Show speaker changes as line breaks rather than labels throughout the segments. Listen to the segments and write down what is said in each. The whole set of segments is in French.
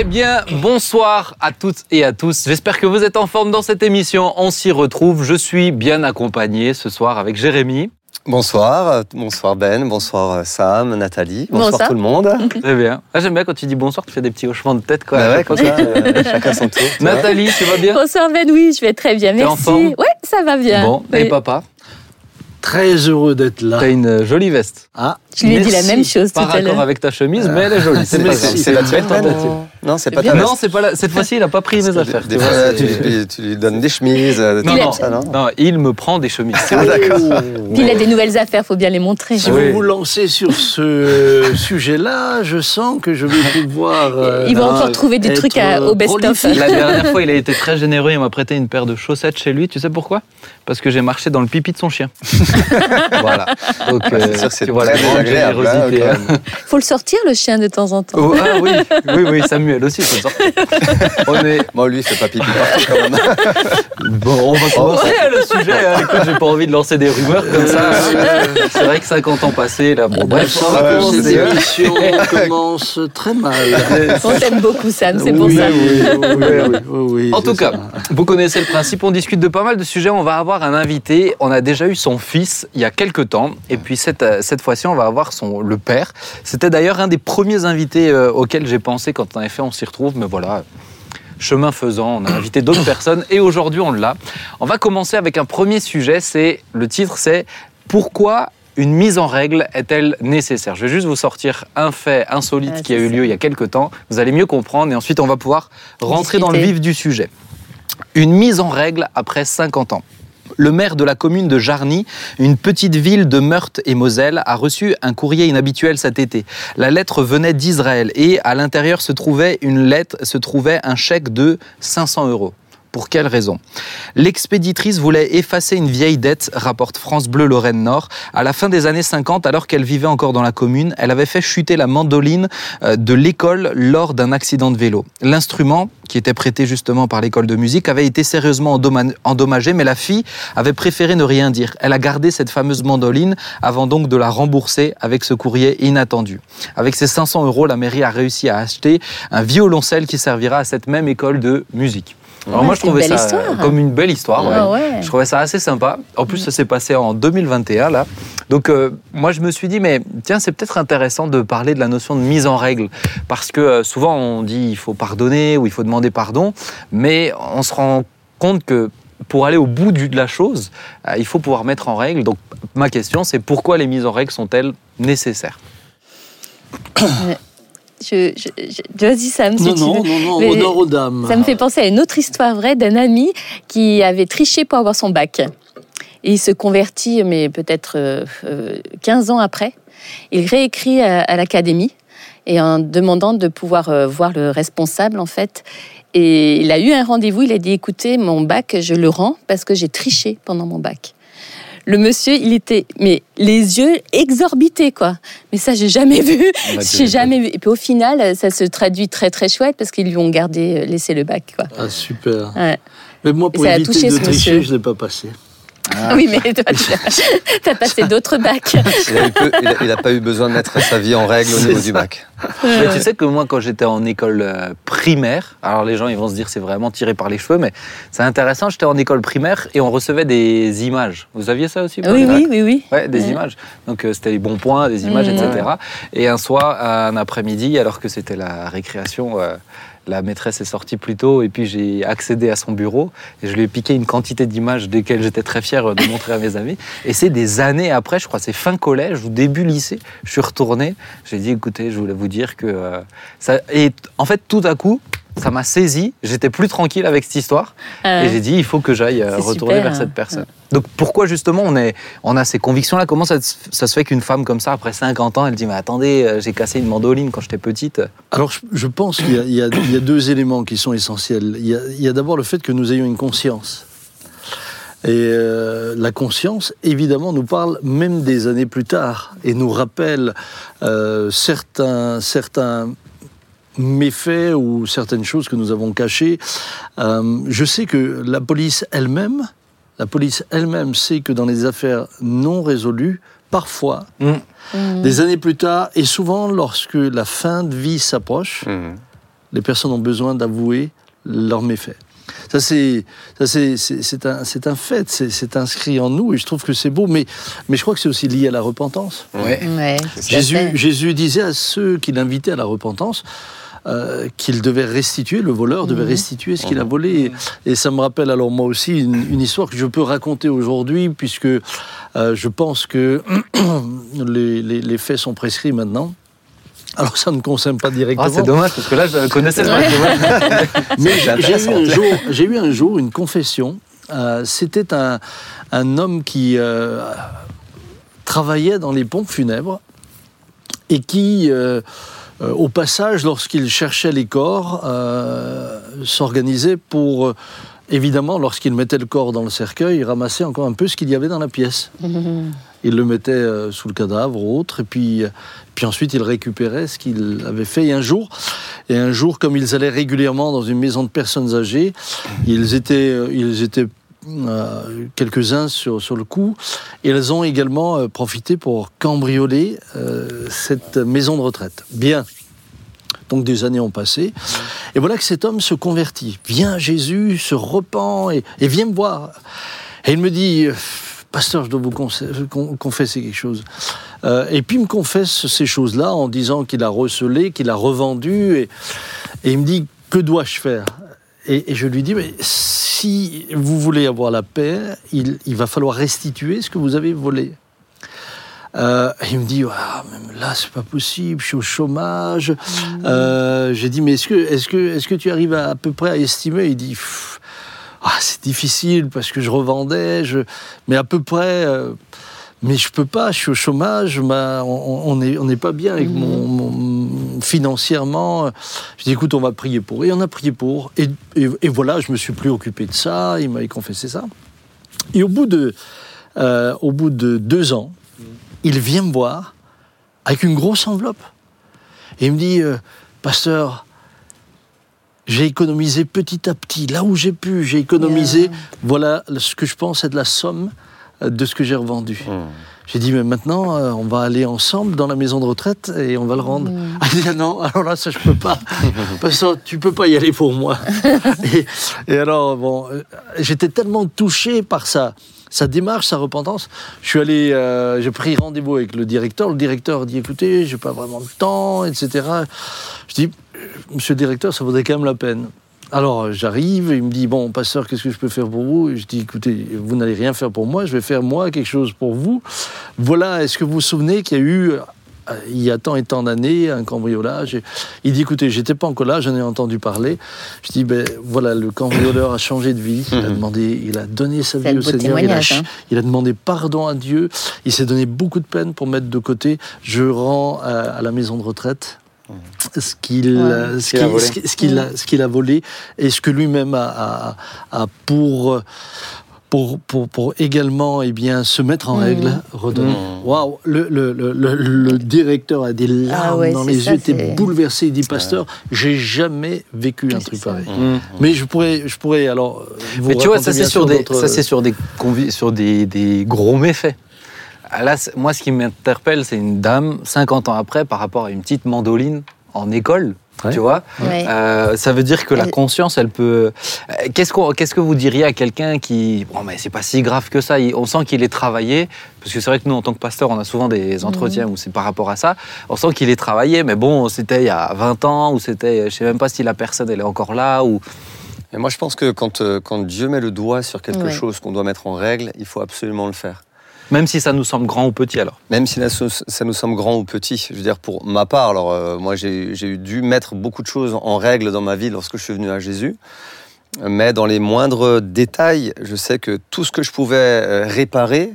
Eh bien, bonsoir à toutes et à tous. J'espère que vous êtes en forme dans cette émission. On s'y retrouve. Je suis bien accompagné ce soir avec Jérémy.
Bonsoir, bonsoir Ben, bonsoir Sam, Nathalie, bonsoir,
Bonsoir.
tout le monde.
Très bien. Ah, J'aime bien quand tu dis bonsoir, tu fais des petits hochements de tête. Quoi,
Bah ouais, comme ça, euh, chacun son tour. tu.
Nathalie, tu vas bien?
Bonsoir Ben, oui, je vais très bien, merci. Ouais, ça va bien.
Bon,
Oui.
et papa?
Très heureux d'être là.
T'as une jolie veste.
Ah,
Je lui ai dit la même chose tout
Pas
à
raccord
l'heure.
avec ta chemise, mais elle est jolie. C'est pas
la tienne,
belle tentative.
Non, c'est pas ta
Non, c'est pas la... cette fois-ci, il a pas pris mes affaires.
Des
tu
fois, lui- donnes des chemises, euh,
Non, non, il me prend des chemises.
Ah, d'accord.
Puis il a des nouvelles affaires, faut bien les montrer.
Si vous vous lancez sur ce sujet-là, je sens que je vais pouvoir. euh,
Il va
euh,
encore trouver des trucs au best-of.
La dernière fois, il a été très généreux. Il m'a prêté une paire de chaussettes chez lui. Tu sais pourquoi? Parce que j'ai marché dans le pipi de son chien. voilà. Donc, tu vois la
hein,
générosité.
quand
hein.
même.
Faut le sortir le chien de temps en temps.
Oh, ah oui, oui, oui, Samuel aussi, faut le sortir. On est
Bon, lui, il fait pas pipi partout quand même.
bon, on va commencer hein, le sujet. hein. Écoute, j'ai pas envie de lancer des rumeurs comme ça. hein. C'est vrai que 50 ans passés, là. Bon,
On
bref, commencer.
cette émission commence très mal.
On t'aime beaucoup Sam, c'est pour
Oui,
ça.
oui, oui, oui, oui, oui,
En
c'est
tout cas,
ça.
vous connaissez le principe, on discute de pas mal de sujets, on va avoir un invité, on a déjà eu son fils il y a quelques temps, et puis cette, euh, cette fois-ci on va avoir son, le père. C'était d'ailleurs un des premiers invités euh, auxquels j'ai pensé quand en effet on s'y retrouve, mais voilà, chemin faisant, on a invité d'autres personnes, et aujourd'hui on l'a. On va commencer avec un premier sujet, c'est le titre c'est Pourquoi une mise en règle est-elle nécessaire? Je vais juste vous sortir un fait insolite
Ah,
qui a eu
ça.
lieu il y a quelques temps, vous allez mieux comprendre, et ensuite on va pouvoir rentrer dans le vif du sujet. Une mise en règle après 50 ans. Le maire de la commune de Jarny, une petite ville de Meurthe et Moselle, a reçu un courrier inhabituel cet été. La lettre venait d'Israël et à l'intérieur se trouvait une lettre, se trouvait un chèque de 500 euros. Pour quelle raison? L'expéditrice voulait effacer une vieille dette, rapporte France Bleu Lorraine Nord. À la fin des années 50, alors qu'elle vivait encore dans la commune, elle avait fait chuter la mandoline euh, de l'école lors d'un accident de vélo. L'instrument, qui était prêté justement par l'école de musique, avait été sérieusement endommagé, mais la fille avait préféré ne rien dire. Elle a gardé cette fameuse mandoline avant donc de la rembourser avec ce courrier inattendu. Avec ces 500 euros, la mairie a réussi à acheter un violoncelle qui servira à cette même école de musique. Alors
Ouais,
moi, je
c'est une
trouvais
belle
ça
histoire.
comme une belle histoire. ouais.
Ah ouais.
Je trouvais ça assez sympa. En plus, ça s'est passé en 2021, là. Donc, euh, moi, je me suis dit, mais tiens, c'est peut-être intéressant de parler de la notion de mise en règle. Parce que euh, souvent, on dit il faut pardonner ou il faut demander pardon. Mais on se rend compte que pour aller au bout de la chose, euh, il faut pouvoir mettre en règle. Donc, ma question, c'est pourquoi les mises en règle sont-elles nécessaires
Je, je, je-
Non, non, non, non, aux dames.
Ça me fait penser à une autre histoire vraie d'un ami qui avait triché pour avoir son bac. Et il se convertit, mais peut-être euh, euh, 15 ans après. Il réécrit à, à l'académie et en demandant de pouvoir euh, voir le responsable, en fait. Et il a eu un rendez-vous, il a dit, écoutez, mon bac, je le rends parce que j'ai triché pendant mon bac. Le monsieur, il était, mais les yeux exorbités, quoi. Mais ça, j'ai jamais vu. J'ai jamais vu. Et puis au final, ça se traduit très très chouette parce qu'ils lui ont gardé, euh, laissé le bac, quoi.
Ah, super.
Ouais.
Mais moi, pour éviter de tricher,
monsieur.
je ne l'ai pas passé.
Ah.
Oui, mais toi, tu as passé d'autres bacs.
Il a, eu peu- il a- il a pas eu besoin de mettre sa vie en règle au niveau
ça.
du bac.
Mais tu sais que moi, quand j'étais en école euh, primaire, alors les gens ils vont se dire c'est vraiment tiré par les cheveux, mais c'est intéressant. J'étais en école primaire et on recevait des images. Vous aviez ça aussi vous,
Oui, oui, oui, oui.
Ouais, des
Ouais.
images. Donc euh, c'était les bons points, des images,
Mhm.
etc. Et un soir, un après-midi, alors que c'était la récréation, euh, la maîtresse est sortie plus tôt et puis j'ai accédé à son bureau et je lui ai piqué une quantité d'images desquelles j'étais très fier de montrer à mes amis. Et c'est des années après, je crois, c'est fin collège ou début lycée, je suis retourné. J'ai dit, écoutez, je voulais vous dire que euh, ça. Et en fait, tout à coup. Ça m'a saisi, j'étais plus tranquille avec cette histoire et j'ai dit il faut que j'aille euh, retourner
super,
vers cette
hein.
personne. Donc pourquoi justement on, est, on a ces convictions-là? Comment ça, se- ça se fait qu'une femme comme ça, après 50 ans, elle dit mais attendez, euh, j'ai cassé une mandoline quand j'étais petite
Alors, je, je pense qu'il y, a- il y a- il y a deux éléments qui sont essentiels. Il y a, il y a d'abord le fait que nous ayons une conscience. Et euh, la conscience, évidemment, nous parle même des années plus tard et nous rappelle euh, certains, certains méfaits ou certaines choses que nous avons cachées. Euh, je sais que la police elle-même, la police elle-même sait que dans les affaires non résolues, parfois,
Mm.
des années plus tard, et souvent lorsque la fin de vie s'approche,
Mhm.
les personnes ont besoin d'avouer leurs méfaits. Ça, c'est, ça, c'est, c'est, c'est un, c'est un fait, c'est, c'est inscrit en nous, et je trouve que c'est beau, mais, mais je crois que c'est aussi lié à la repentance.
Ouais.
Ouais,
Jésus. Jésus disait à ceux qu'il invitait à la repentance euh, qu'il devait restituer, le voleur devait
Mhm.
restituer ce qu'il a volé. Et, et ça me rappelle alors moi aussi une, une histoire que je peux raconter aujourd'hui, puisque euh, je pense que les, les- les faits sont prescrits maintenant. Alors ça ne concerne pas directement.
Ah, c'est dommage parce que là, je connaissais pas.
Mais j'ai- eu,
intéressant.
un jour, j'ai eu un jour une confession. Euh, C'était un, un homme qui euh, travaillait dans les pompes funèbres et qui, euh, euh, au passage, lorsqu'il cherchait les corps, euh, s'organisait pour, euh, évidemment, lorsqu'il mettait le corps dans le cercueil, ramasser encore un peu ce qu'il y avait dans la pièce. Il le mettait euh, sous le cadavre ou autre, et puis, puis ensuite il récupérait ce qu'il avait fait. Et un jour, et un jour, comme ils allaient régulièrement dans une maison de personnes âgées, ils étaient, ils étaient euh, quelques-uns sur, sur le coup. Et elles ont également euh, profité pour cambrioler euh, cette maison de retraite. Bien. Donc des années ont passé. Et voilà que cet homme se convertit. Vient à Jésus, se repent et, et vient me voir. Et il me dit, pasteur, je dois vous confesser quelque chose. Et puis il me confesse ces choses-là en disant qu'il a recelé, qu'il a revendu. Et, et il me dit, que dois-je faire? Et, et je lui dis, mais si vous voulez avoir la paix, il, il va falloir restituer ce que vous avez volé. Euh, il me dit, même là, c'est pas possible, je suis au chômage. Euh, J'ai dit, mais est-ce que, est que, est que tu arrives à, à peu près à estimer? Il dit, ah, c'est difficile parce que je revendais, je... mais à peu près. euh, mais je peux pas, je suis au chômage, ma- on n'est on pas bien avec mon, mon- financièrement. Je dis écoute, on va prier pour. Et on a prié pour. Et, et- et voilà, je me suis plus occupé de ça. Il m'avait confessé ça. Et au bout de, euh, au bout de deux ans, il vient me voir avec une grosse enveloppe. Et il me dit, euh, pasteur, j'ai économisé petit à petit, là où j'ai pu, j'ai économisé. Voilà ce que je pense être la somme de ce que j'ai revendu. J'ai dit, mais maintenant, euh, on va aller ensemble dans la maison de retraite et on va le rendre. Ah, il dit, ah non, alors là, ça, je peux pas. Parce que tu peux pas y aller pour moi. et, et alors, bon, euh, j'étais tellement touché par sa, sa démarche, sa repentance. Je suis allé, euh, j'ai pris rendez-vous avec le directeur. Le directeur dit, écoutez, j'ai pas vraiment le temps, etc. Je dis, monsieur le directeur, ça vaudrait quand même la peine. Alors j'arrive, il me dit Bon, pasteur, qu'est-ce que je peux faire pour vous? Je dis Écoutez, vous n'allez rien faire pour moi, je vais faire moi quelque chose pour vous. Voilà, est-ce que vous vous souvenez qu'il y a eu, euh, il y a tant et tant d'années, un cambriolage? Il dit Écoutez, j'étais pas encore là, j'en ai entendu parler. Je dis Ben voilà, le cambrioleur a changé de vie, il a demandé, il a donné sa vie au Seigneur, il a,
hein.
il a demandé pardon à Dieu, il s'est donné beaucoup de peine pour mettre de côté. Je rends euh, à la maison de retraite ce qu'il
Ouais.
ce
Qu'il a
qu'il-
volé.
ce qu'il- ce qu'il a, volé et ce que lui-même a, a- a pour, pour, pour, pour également eh bien, se mettre en
Mhm.
règle, redonner.
Mhm.
Waouh, le, le, le, directeur a des larmes
Ah ouais,
dans les
ça,
yeux, était bouleversé. Il dit, pasteur, j'ai jamais vécu un truc pareil.
Mm.
Mais je pourrais, je pourrais alors. vous
Mais tu vois, ça c'est sur des,
d'autres-
ça c'est sur des convi- sur des, des gros méfaits. Ah, Là, moi, ce qui m'interpelle, c'est une dame 50 ans après par rapport à une petite mandoline en école.
Ouais.
Tu vois,
Ouais.
Euh, ça veut dire que la conscience, elle peut. Euh, Qu'est-ce qu'on- qu'est-ce que vous diriez à quelqu'un qui, bon, mais c'est pas si grave que ça. On sent qu'il est travaillé, parce que c'est vrai que nous, en tant que pasteur, on a souvent des entretiens où c'est par rapport à ça. On sent qu'il est travaillé, mais bon, c'était il y a 20 ans, ou c'était, je sais même pas si la personne elle est encore là, ou.
Et moi, je pense que quand, euh, quand Dieu met le doigt sur quelque
Ouais.
chose qu'on doit mettre en règle, il faut absolument le faire.
Même si ça nous semble grand ou petit, alors.
Même si ça nous semble grand ou petit. Je veux dire, pour ma part, alors euh, moi, j'ai dû mettre beaucoup de choses en règle dans ma vie lorsque je suis venu à Jésus. Mais dans les moindres détails, je sais que tout ce que je pouvais euh, réparer,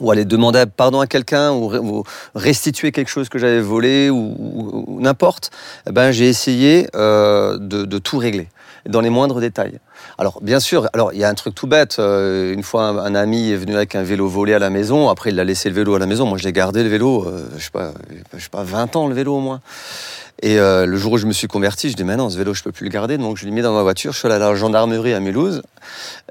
ou aller demander pardon à quelqu'un, ou, restituer quelque chose que j'avais volé, ou, ou- ou n'importe, eh ben, j'ai essayé euh, de, de tout régler, dans les moindres détails. Alors, bien sûr, alors il y a un truc tout bête. Euh, une fois, un, ami est venu avec un vélo volé à la maison. Après, il a laissé le vélo à la maison. Moi, je l'ai gardé le vélo, euh, je sais pas, je sais pas, 20 ans le vélo au moins. Et euh, le jour où je me suis converti, je dis, mais non, ce vélo, je peux plus le garder. Donc, je l'ai mis dans ma voiture. Je suis allé à la gendarmerie à Mulhouse.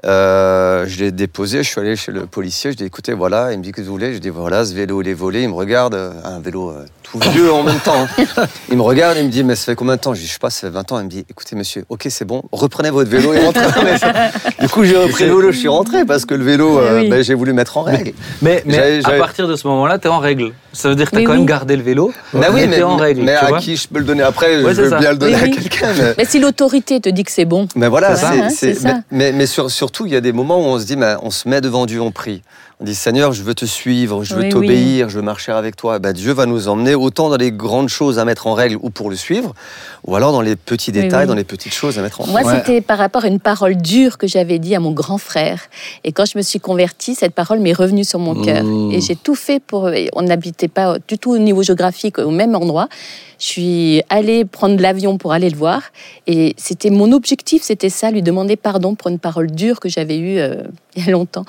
Je l'ai déposé. Je suis allé chez le policier. Je dis, écoutez, voilà. Il me dit, que vous voulez? Je dis, voilà, ce vélo, il est volé. Il me regarde. Un vélo tout vieux en même temps. Il me regarde. Il me dit, mais ça fait combien de temps? Je dis, je sais pas, ça fait 20 ans. Il me dit, écoutez, monsieur, ok, c'est bon. Reprenez votre vélo et rentrez. du coup, j'ai repris le vélo. Je suis rentré parce que le vélo, euh,
oui.
ben, j'ai voulu mettre en règle.
Mais, à partir de ce moment-là, tu es en règle. Ça veut dire que tu as
Oui,
quand
oui.
même gardé le vélo.
Bah oui, mais,
t'es en règle.
mais
tu
à
vois.
qui je peux le donner après?
Ouais,
Je
c'est
veux
ça.
bien le donner
Oui,
à quelqu'un. mais-
Mais si l'autorité te dit que c'est bon,
Mais voilà,
C'est hein,
mais, mais, mais sur- surtout, il y a des moments où on se dit, mais on se met devant Dieu, on prie. On dit, Seigneur, je veux te suivre, je veux
Oui,
t'obéir, je veux marcher avec toi. Ben, Dieu va nous emmener autant dans les grandes choses à mettre en règle ou pour le suivre, ou alors dans les petits détails,
oui.
dans les petites choses à mettre en
Moi,
règle.
Ouais.
c'était par rapport à une parole dure que j'avais dit à mon grand frère. Et quand je me suis convertie, cette parole m'est revenue sur mon cœur.
Mmh.
Et j'ai tout fait pour. On n'habitait pas du tout au niveau géographique au même endroit. Je suis allée prendre l'avion pour aller le voir. Et c'était mon objectif, c'était ça, lui demander pardon pour une parole dure que j'avais eue euh, il y a longtemps.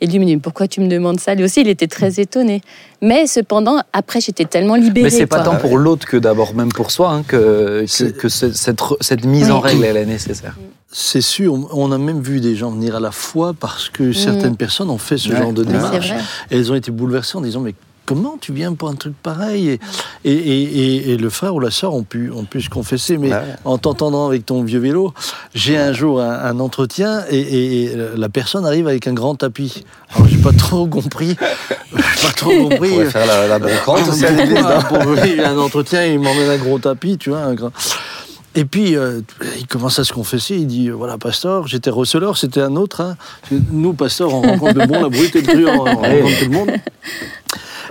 Et lui me dit Pourquoi tu me demandes ça Lui aussi, il était très étonné. Mais cependant, après, j'étais tellement libérée.
Mais c'est pas
quoi.
tant pour l'autre que d'abord même pour soi hein, que, cette, mise en règle elle est nécessaire.
C'est sûr, on a même vu des gens venir à la foi parce que certaines personnes ont fait ce
Ouais.
genre de démarche. Et elles ont été bouleversées en disant mais comment tu viens pour un truc pareil et, et, et- et- et le frère ou la sœur ont pu, ont pu se confesser. Mais
Ouais.
en t'entendant avec ton vieux vélo, j'ai un jour un, un entretien et, la personne arrive avec un grand tapis. Alors j'ai pas trop compris. Pas trop compris.
faire la, la brocante aussi à l'église.
Pourquoi
non
Pour lui, un entretien, il m'emmène un gros tapis, tu vois. Un grand... Et puis, euh, il commence à se confesser, il dit, euh, voilà, pasteur, j'étais receleur, c'était un autre. hein. Nous, pasteur, on rencontre le bon, la brute et le truand, on rencontre tout le monde.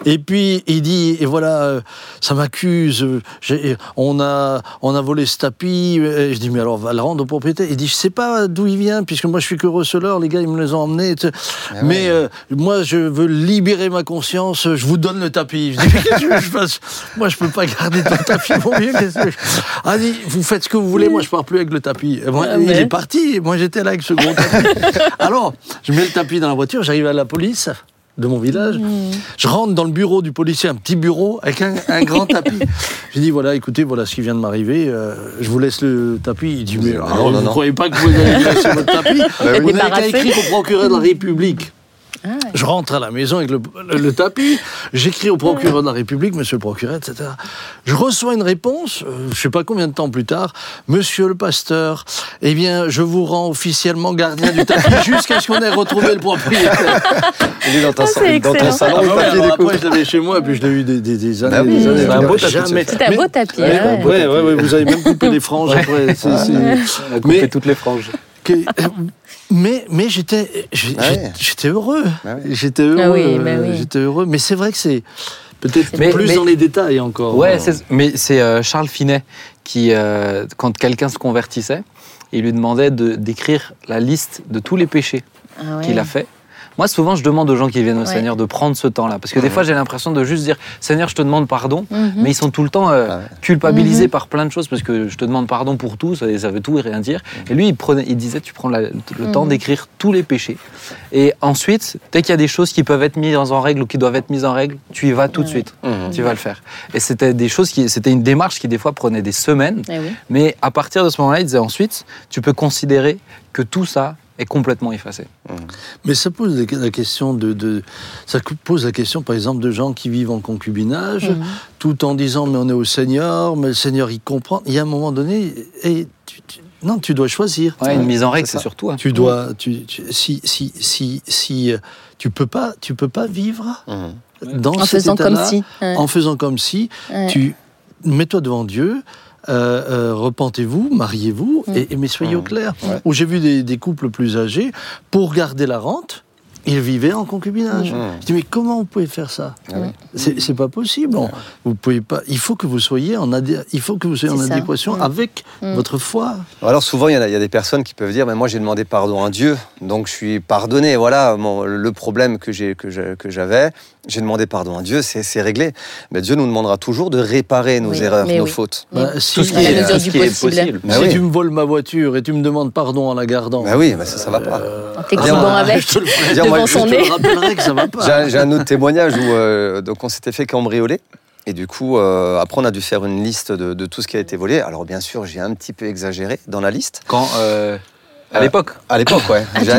Et puis, il dit, et voilà, euh, ça m'accuse, euh, on a, on a volé ce tapis. Et je dis, mais alors, va le rendre au propriétaire. Il dit, je sais pas d'où il vient, puisque moi, je suis que receleur, les gars, ils me les ont emmenés.
Ah
mais
ouais.
euh, moi, je veux libérer ma conscience, je vous donne le tapis. Je dis, mais qu'est-ce que tu veux que je fasse? Moi, je peux pas garder ton tapis, mon vieux. que Ah, il dit, vous faites ce que vous voulez, moi, je pars plus avec le tapis. Et moi,
Ah,
il
mais-
est parti, moi, j'étais là avec ce gros tapis. Alors, je mets le tapis dans la voiture, j'arrive à la police de mon village. Je rentre dans le bureau du policier, un petit bureau avec un, un grand tapis. J'ai dit voilà, écoutez, voilà ce qui vient de m'arriver. euh, je vous laisse le tapis. Il dit mais alors,
non,
vous
non.
croyez pas que vous allez me laisser votre tapis
oui.
On n'avait qu'à écrire au procureur de la République.
Ah, ouais.
Je rentre à la maison avec le, le- le tapis, j'écris au procureur de la République, monsieur le procureur, etc. Je reçois une réponse, euh, je sais pas combien de temps plus tard, monsieur le pasteur, eh bien, je vous rends officiellement gardien du tapis jusqu'à ce qu'on ait retrouvé le propriétaire.
Il est dans, ta
Ah,
sa-
c'est
dans ton
excellent.
salon,
Ah ouais, alors après, je l'avais chez moi, puis je l'ai eu des, des- des années.
Bah oui,
des années.
c'est un beau tapis.
C'était un beau tapis.
Ouais,
ouais.
ouais, ouais, ouais, vous avez même coupé les franges après. c'est- c'est-
On a coupé
Mais-
toutes les franges.
Que- mais mais j'étais heureux.
Ah.
J'étais heureux.
Ah oui, bah
euh,
oui.
J'étais heureux. Mais c'est vrai que c'est peut-être plus
mais-
dans les détails encore.
Ouais, mais c'est euh, Charles Finet qui, euh, quand quelqu'un se convertissait, il lui demandait de- d'écrire la liste de tous les péchés
Ah ouais.
qu'il a fait. Moi, souvent, je demande aux gens qui viennent au
Ouais.
Seigneur de prendre ce temps-là. Parce que des fois, j'ai l'impression de juste dire Seigneur, je te demande pardon.
Mhm.
Mais ils sont tout le temps euh,
Ah ouais.
culpabilisés
Mhm.
par plein de choses. Parce que je te demande pardon pour tout, ça, ça veut tout et rien dire. Et lui, il, prenait, il disait Tu prends la- le temps
Mhm.
d'écrire tous les péchés. Et ensuite, dès qu'il y a des choses qui peuvent être mises en règle ou qui doivent être mises en règle, tu y vas tout de suite.
Mhm.
Tu vas le faire. Et c'était des choses qui, c'était une démarche qui des fois prenait des semaines.
Eh oui.
Mais à partir de ce moment-là, il disait ensuite, tu peux considérer que tout ça est complètement effacé.
Mais ça pose la- question de, de- ça pose la question par exemple de gens qui vivent en concubinage,
Mhm.
tout en disant mais on est au Seigneur, mais le Seigneur il comprend. Il y a un moment donné, et tu- tu- non, tu dois choisir.
Ouais, une mise en règle,
c'est ça.
surtout. hein.
Tu dois, tu, tu- si, si, si, si, euh, tu peux pas, tu peux pas vivre
Mhm.
dans
En
cet
faisant comme
état-là,
si. Ouais.
en faisant comme si,
Ouais.
tu mets-toi devant Dieu. Euh, euh, repentez-vous, mariez-vous,
Mm.
et, et- mais soyez au
Mm.
clair.
Ouais.
Où j'ai vu des, des couples plus âgés, pour garder la rente, Il vivait en concubinage.
Mmh.
Je dis, mais comment vous pouvez faire ça
Ah oui.
C'est pas possible. Vous pouvez pas. Il faut que vous soyez en, adé- il faut que vous soyez en
ça.
adéquation
Mm.
avec
Mm.
votre foi.
Alors souvent, il y, a, il y a des personnes qui peuvent dire, mais moi j'ai demandé pardon à Dieu, donc je suis pardonné. Voilà mon- le problème que que j'ai- demandé pardon à Dieu, c'est réglé. Mais Dieu nous demandera toujours de réparer nos
Oui,
erreurs, nos
oui.
fautes.
Bah, si
Tout ce qui est, tout ce
du
qui est
possible.
Bah
si
oui.
tu me voles ma voiture et tu me demandes pardon en la gardant.
Bah oui, mais ça, ça va pas.
euh,
En t'exhibant
Ah,
avec,
je te le
devant son nez.
J'ai un- j'ai un autre témoignage où euh, donc on s'était fait cambrioler. Et du coup, euh, après, on a dû faire une liste de, de tout ce qui a été volé. Alors, bien sûr, j'ai un petit peu exagéré dans la liste.
Quand, euh, à
Euh,
l'époque
À l'époque, ouais.
Ah,
J'ai-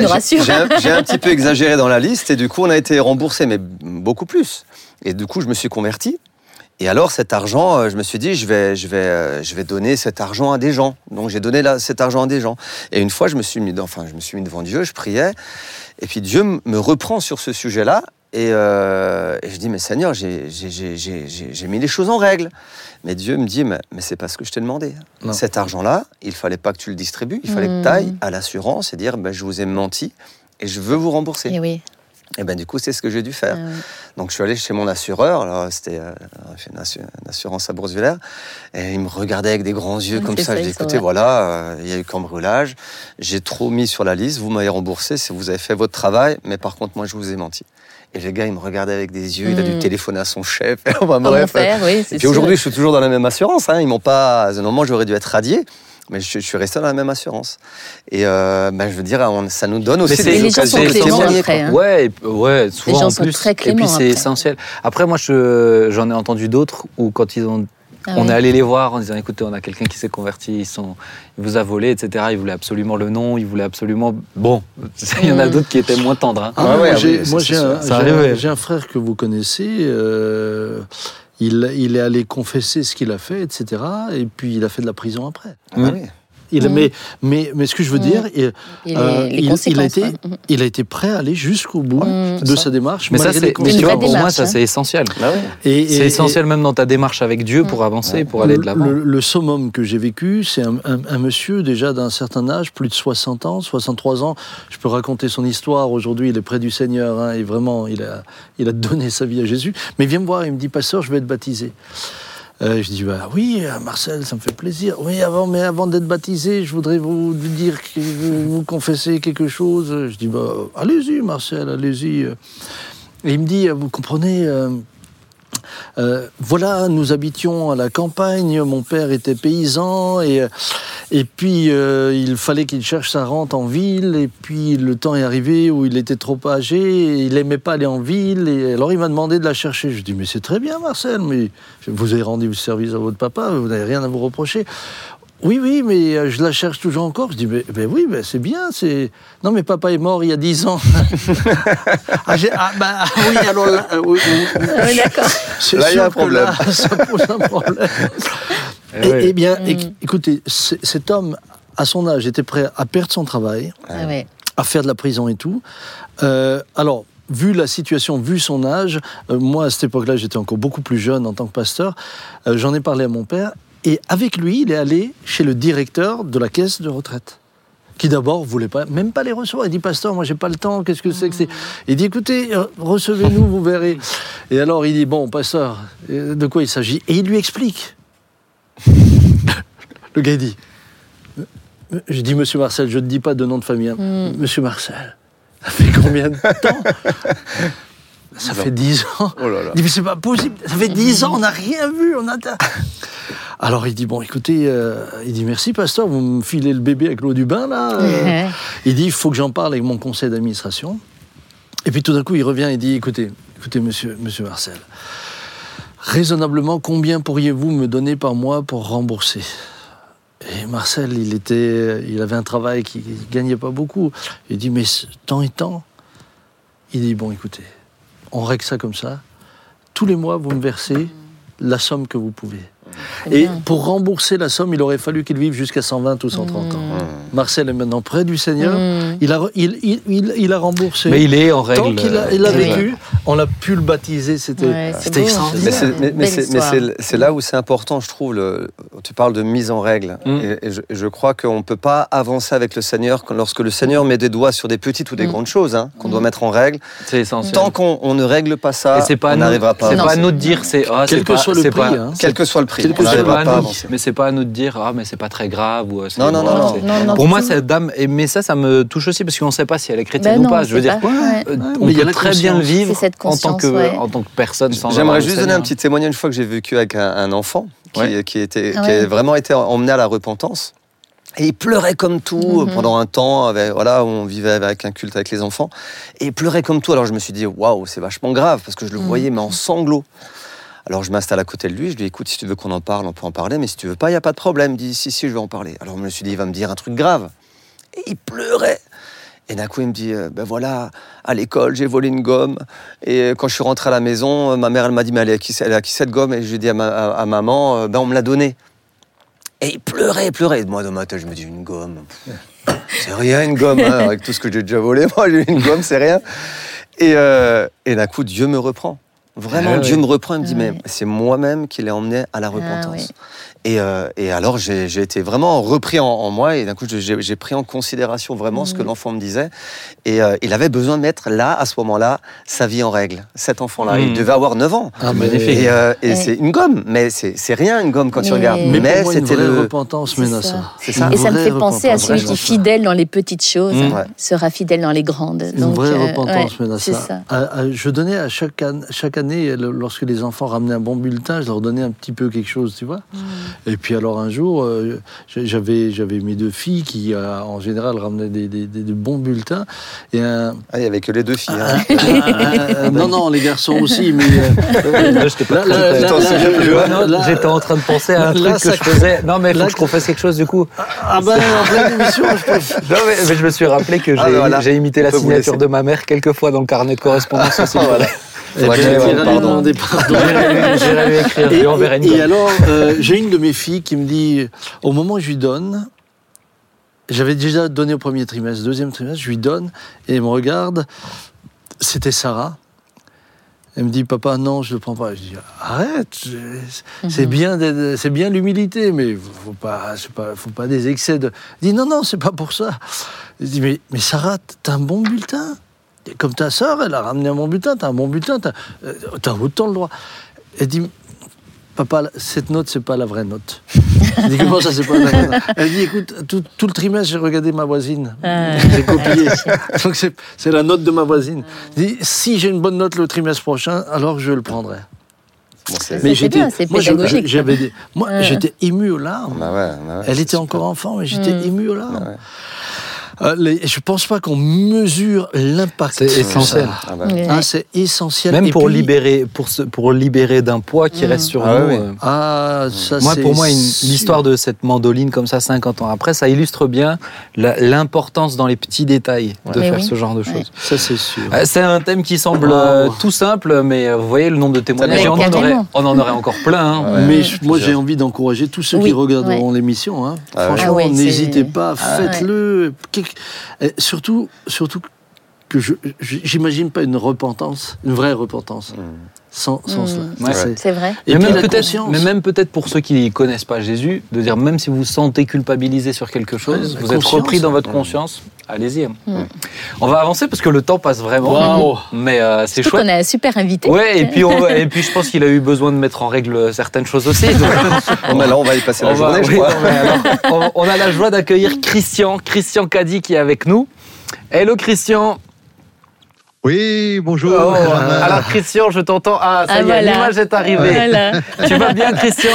un, j'ai un petit peu exagéré dans la liste et du coup, on a été remboursé, mais beaucoup plus. Et du coup, je me suis converti. Et alors, cet argent, euh, je me suis dit, je vais, je vais, euh, je vais donner cet argent à des gens. Donc, j'ai donné là, cet argent à des gens. Et une fois, je me suis mis, enfin, je me suis mis devant Dieu, je priais. Et puis, Dieu me reprend sur ce sujet-là. Et, euh, et je dis, mais Seigneur, j'ai- mis les choses en règle. Mais Dieu me dit, mais, mais c'est pas ce que je t'ai demandé.
Non.
Cet argent-là, il fallait pas que tu le distribues. Il fallait que
Mm.
tu ailles à l'assurance et dire, ben, je vous ai menti et je veux vous rembourser.
Eh oui.
Et ben du coup, c'est ce que j'ai dû
Ah
faire.
oui.
Donc je suis allé chez mon assureur, alors c'était euh, une, assu- une assurance à Bourse-Villers, et il me regardait avec des grands yeux comme ça.
ça,
Je dis écoutez,
là.
voilà, euh, il y a eu cambriolage, j'ai trop mis sur la liste, vous m'avez remboursé, si vous avez fait votre travail, mais par contre moi je vous ai menti. Et le gars, il me regardait avec des yeux, il a dû
Mm.
téléphoner à son chef. Enfin, bref.
faire Oui,
Et puis aujourd'hui, je suis toujours dans la même assurance. Hein. Ils m'ont pas. Normalement, j'aurais dû être radié, mais je, je suis resté dans la même assurance. Et euh, ben, je veux dire, on- ça nous donne aussi des
Mais les gens sont
occasions de témoigner.
hein.
Ouais, ouais, souvent
gens
en
sont
plus.
très
et puis c'est essentiel. Après, moi, je- j'en ai entendu d'autres où quand ils ont,
Ah
on est allé les voir en disant, écoutez, on a quelqu'un qui s'est converti, ils sont, il vous a volé, etc. Ils voulaient absolument le nom, ils voulaient absolument. Bon, il y en a
Mm.
d'autres qui étaient moins tendres. hein.
Ah,
Ouais,
moi,
ouais,
j'ai moi, un, un-
arrive.
j'ai un frère que vous connaissez. euh, il, il est allé confesser ce qu'il a fait, etc. Et puis il a fait de la prison après.
Ah bah oui.
Il,
Mm.
mais, mais, mais ce que je veux
Mm.
dire, il, euh, a été-
ouais.
Il a été prêt à aller jusqu'au bout
Mm.
de sa démarche.
Mais ça, c'est, mais
conséquences.
tu vois,
vraie
pour moi, ça,
hein.
c'est essentiel.
Bah
C'est
et-
essentiel même dans ta démarche avec Dieu pour avancer, pour aller de l'avant.
Le, le summum que j'ai vécu, c'est un, un- un monsieur déjà d'un certain âge, plus de 60 ans, 63 ans. Je peux raconter son histoire. Aujourd'hui, il est près du Seigneur hein, et vraiment, il a, il a donné sa vie à Jésus. Mais il vient me voir, il me dit, Pasteur, je vais être baptisé. Euh, je dis, bah oui, euh, Marcel, ça me fait plaisir. Oui, avant, mais avant d'être baptisé, je voudrais vous dire que vous, confessez quelque chose. Je dis, bah, allez-y, Marcel, allez-y. Et il me dit, vous comprenez, euh, voilà, nous habitions à la campagne, mon père était paysan, et, puis euh, il fallait qu'il cherche sa rente en ville, et puis le temps est arrivé où il était trop âgé, il aimait pas aller en ville, et alors il m'a demandé de la chercher. Je dis, mais c'est très bien Marcel, mais vous avez rendu service à votre papa, vous n'avez rien à vous reprocher. Oui, oui, mais euh, je la cherche toujours encore. Je dis, mais, mais oui, mais c'est bien. C'est non, mais papa est mort il y a dix ans. ah, ah, bah, oui, alors là, euh, oui, oui, oui.
Ah oui, d'accord.
Là, il y a un problème.
là, ça pose un problème.
Eh
Eh
ouais.
eh bien,
Mm.
éc- écoutez, cet homme, à son âge, était prêt à perdre son travail,
Ah
à faire de la prison et tout. Euh, alors, vu la situation, vu son âge, euh, moi, à cette époque-là, j'étais encore beaucoup plus jeune en tant que pasteur, euh, j'en ai parlé à mon père, et avec lui, il est allé chez le directeur de la caisse de retraite qui d'abord voulait pas, même pas les recevoir. Il dit, pasteur, moi j'ai pas le temps, qu'est-ce que c'est que c'est? Il dit, écoutez, euh, recevez-nous, vous verrez. Et alors il dit, bon, pasteur, euh, de quoi il s'agit? Et il lui explique. Le gars dit, euh, je dis, monsieur Marcel, je ne dis pas de nom de famille. hein.
Mm.
Monsieur Marcel, ça fait combien de temps? Ça fait dix ans.
Oh là là.
Il dit, mais c'est pas possible, ça fait dix ans, on n'a rien vu, on a... Alors il dit, bon, écoutez, euh, il dit, merci pasteur, vous me filez le bébé avec l'eau du bain, là. euh. il dit, il faut que j'en parle avec mon conseil d'administration. Et puis tout d'un coup, il revient et dit, écoutez, écoutez, monsieur, monsieur Marcel, raisonnablement, combien pourriez-vous me donner par mois pour rembourser? Et Marcel, il, était, il avait un travail qui ne gagnait pas beaucoup. Il dit, mais tant et tant Il dit, bon, écoutez, on règle ça comme ça. Tous les mois, vous me versez la somme que vous pouvez. Et
bien.
pour rembourser la somme, il aurait fallu qu'il vive jusqu'à 120 ou 130 ans. Marcel est maintenant près du Seigneur.
Mm.
Il, a, re- il, il, il, il a remboursé.
Mais il est en règle.
Tant qu'il a, il a vécu, on a pu le baptiser. C'était
Ouais, c'est
c'était
beau,
extraordinaire.
Mais c'est- mais- mais
Belle
c'est- mais
histoire.
c'est c'est là où c'est important, je trouve. Le, tu parles de mise en règle.
Mm.
Et, et je, crois qu'on ne peut pas avancer avec le Seigneur lorsque le Seigneur met des doigts sur des petites ou des
Mm.
grandes choses hein, qu'on doit mettre en règle.
C'est essentiel.
Tant qu'on on ne règle pas ça,
pas
on n'arrivera pas à
C'est pas à nous de dire c'est ah,
Quel
c'est
que
pas-
soit le
c'est
prix.
pas-
hein.
Quel que soit le prix,
C'est pas
pas
mais c'est pas à nous de dire ah mais c'est pas très grave ou euh,
Non, non, non,
non, non,
Pour moi cette dame et- mais ça ça me touche aussi parce qu'on sait pas si elle est chrétienne
Ben
ou
non,
pas. Je veux dire
pas. Ouais.
euh,
mais
on
il y a
peut très bien le vivre en tant que
ouais.
en tant que personne
J'aimerais juste donner un petit témoignage une fois que j'ai vécu avec un, un enfant qui,
Ouais.
qui, était,
Ah
qui a vraiment été emmené à la repentance. Et il pleurait comme tout
Mhm.
pendant un temps, avec, voilà, où on vivait avec un culte avec les enfants. Et il pleurait comme tout. Alors je me suis dit, waouh, c'est vachement grave, parce que je le
Mhm.
voyais, mais en sanglots. Alors je m'installe à côté de lui, je lui dis, écoute, si tu veux qu'on en parle, on peut en parler, mais si tu veux pas, il n'y a pas de problème. Il dit, si, si, je vais en parler. Alors je me suis dit, il va me dire un truc grave. Et il pleurait. Et d'un coup, il me dit, euh, ben voilà, à l'école, j'ai volé une gomme. Et quand je suis rentré à la maison, euh, ma mère, elle m'a dit, mais elle à qui, cette gomme? Et je lui ai dit à, ma- à- à maman, euh, ben on me l'a donnée. Et il pleurait, il pleurait. Et moi, dans ma tête, je me dis, une gomme. C'est rien, une gomme, hein, avec tout ce que j'ai déjà volé. Moi, j'ai une gomme, c'est rien. Et d'un coup, Dieu me reprend. Vraiment,
Ah.
Dieu me reprend et me dit, mais c'est moi-même qui l'ai emmené à la
Ah
repentance. Et, euh, et alors, j'ai été vraiment repris en, en moi et d'un coup, j'ai pris en considération vraiment ce que
Mhm.
l'enfant me disait. Et euh, il avait besoin de mettre là, à ce moment-là, sa vie en règle. Cet enfant-là,
Mhm.
il devait avoir 9 ans.
Ah, mais-
Magnifique.
Et, euh, et
Ouais.
c'est une gomme, mais c'est rien une gomme quand tu regardes.
Mais,
Mais, c'était
vraie
le.
repentance à
ça.
ça.
C'est ça.
Une
Et ça me fait penser à celui qui fidèle dans les petites choses
Mm.
Ouais.
sera fidèle dans les grandes.
Une
Donc,
vraie
euh,
repentance
ouais, c'est
ça.
ça.
À- à- je donnais à chaque, an- chaque année, lorsque les enfants ramenaient un bon bulletin, je leur donnais un petit peu quelque chose, tu vois. Et puis alors un jour, euh, j'avais j'avais mes deux filles qui, euh, en général, ramenaient des, des- des- des bons bulletins. Et un,
Ah, il n'y avait que les deux filles. hein.
un- un- non, non, les garçons aussi, mais... euh,
J'étais en train de penser à un
là,
truc que je faisais. Non, mais il faut
là-
que je confesse quelque chose du coup.
Ah ben, en pleine émission, je pense.
Non, mais, mais je me suis rappelé que j'ai
Ah, voilà.
j'ai imité la signature de ma mère quelques fois dans le carnet de correspondance aussi.
Voilà. Que je
lui
pardon.
demander pardon.
J'irai j'irai lui écrire, je
Et,
lui enverrai une
et
gomme.
alors, euh, j'ai une de mes filles qui me dit, au moment où je lui donne, j'avais déjà donné au premier trimestre, deuxième trimestre, je lui donne, et elle me regarde, c'était Sarah. Elle me dit, papa, non, je ne le prends pas. Je dis, arrête, c'est- bien, d'être- c'est bien l'humilité, mais faut pas, c'est pas, faut pas des excès de. Elle dit, non, non, c'est pas pour ça. Je dis, mais, mais Sarah, t'as un bon bulletin? Comme ta sœur, elle a ramené un bon bulletin, t'as un bon bulletin, t'as euh, autant le droit. Elle dit, papa, cette note, c'est pas la vraie note. Je dis, comment ça, c'est pas la vraie note? Elle dit, écoute, tout, tout le trimestre, j'ai regardé ma voisine.
Ah.
J'ai copié. Donc, c'est la note de ma voisine. Je dis, si j'ai une bonne note le trimestre prochain, alors je le prendrai.
Bon,
Mais c'est
moi, j'avais des- moi, j'étais ému aux larmes.
Bah ouais, bah ouais,
Elle était
super.
encore enfant, mais j'étais
Mm.
ému aux larmes.
Bah ouais.
Euh, les- je pense pas qu'on mesure l'impact.
C'est
de
essentiel.
Ah bah.
Ah, c'est essentiel.
Même
Et
pour
puis-
libérer, pour, se, pour libérer d'un poids qui
Mm.
reste sur
Ah
nous.
oui.
euh,
Ah, ça,
Moi, pour moi, l'histoire de cette mandoline comme ça, 50 ans après, ça illustre bien l'importance dans les petits détails de
Mais
faire
oui.
ce genre de
Ouais.
choses.
Ça, c'est sûr.
Euh, C'est un thème qui semble euh, tout simple, mais vous voyez le nombre de témoignages. On, en aurait,
carrément.
on en aurait encore plein. hein.
Ouais.
Mais je- moi, j'ai envie d'encourager tous ceux
Oui,
qui regarderont l'émission. hein.
Ah.
Franchement, n'hésitez pas, faites-le. Et Surtout, surtout que je j'imagine pas une repentance, une vraie repentance,
Mm.
sans, sans
Mm.
cela.
Ouais.
C'est-
vrai.
Et
mais, même peut-être,
conscience.
mais même peut-être pour ceux qui ne connaissent pas Jésus, de dire même si vous vous sentez culpabilisé sur quelque chose,
Ouais,
vous êtes repris dans votre
Mm.
conscience, allez-y.
Mm.
On va avancer parce que le temps passe vraiment. Mais euh, c'est chouette.
qu'on a un super invité.
Ouais, et puis, on- et puis je pense qu'il a eu besoin de mettre en règle certaines choses aussi. donc-
Bon, bah là, on va y passer la
On va-
journée, je
oui,
crois.
non, mais alors, on, on a la joie d'accueillir Christian, Christian Caddy qui est avec nous. Hello Christian.
Oui, bonjour.
Oh,
Euh,
alors Christian, je t'entends. Ah, ça
Ah,
y est,
voilà.
l'image est arrivée.
Voilà.
Tu vas bien Christian?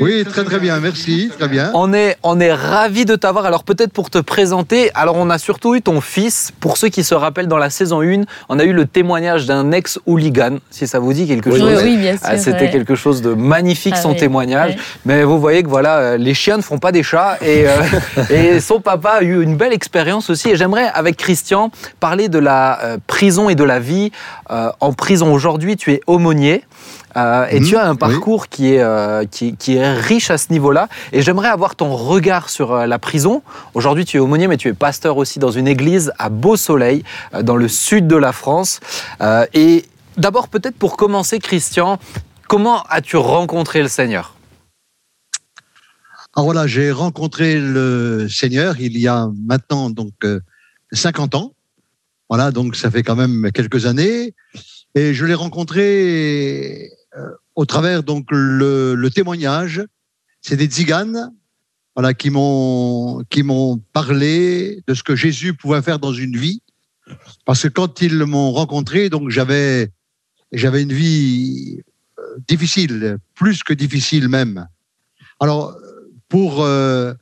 Oui, très très bien, merci, très bien.
On est, on est ravis de t'avoir. Alors peut-être pour te présenter, alors on a surtout eu ton fils. Pour ceux qui se rappellent, dans la saison 1, on a eu le témoignage d'un ex-hooligan, si ça vous dit quelque
Oui,
chose.
oui, bien sûr.
Ah, C'était
ouais.
quelque chose de magnifique
Ah
son
oui,
témoignage. Mais vous voyez que voilà, euh, les chiens ne font pas des chats et, euh, et son papa a eu une belle expérience aussi. Et j'aimerais avec Christian parler de la euh, prison et de la vie euh, en prison. Aujourd'hui, tu es aumônier Euh, et
Mhm,
tu as un
oui.
parcours qui, est, euh, qui, qui est riche à ce niveau-là. Et j'aimerais avoir ton regard sur euh, la prison. Aujourd'hui, tu es aumônier, mais tu es pasteur aussi dans une église à Beau-Soleil, euh, dans le sud de la France. Euh, et d'abord, peut-être pour commencer, Christian, comment as-tu rencontré le Seigneur?
Alors voilà, j'ai rencontré le Seigneur il y a maintenant donc euh, 50 ans. Voilà, donc ça fait quand même quelques années. Et je l'ai rencontré au travers donc le, le témoignage. C'est des tziganes voilà, qui m'ont qui m'ont parlé de ce que Jésus pouvait faire dans une vie. Parce que quand ils m'ont rencontré, donc j'avais j'avais une vie euh, difficile, plus que difficile même. Alors pour euh,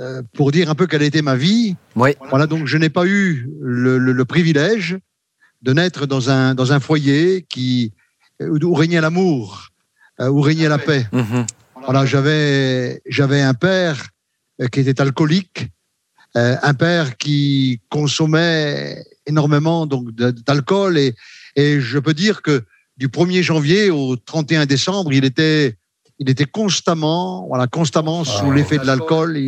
euh, pour dire un peu quelle était ma vie,
Oui.
voilà, donc je n'ai pas eu le, le- le privilège de naître dans un, dans un foyer qui, où régnait l'amour, euh, où régnait la paix.
Mhm.
Voilà, j'avais, j'avais un père euh, qui était alcoolique, euh, un père qui consommait énormément donc d'alcool et, et je peux dire que du 1er janvier au 31 décembre, il était, il était constamment, voilà, constamment sous l'effet de l'alcool.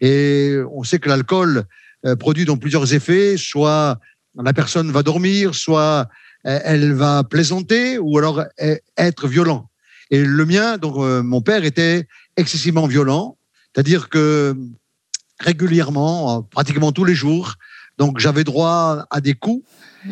Et on sait que l'alcool euh, produit donc plusieurs effets, soit la personne va dormir, soit euh, elle va plaisanter, ou alors euh, être violent. Et le mien, donc euh, mon père était excessivement violent, c'est-à-dire que régulièrement, euh, pratiquement tous les jours, donc j'avais droit à des coups.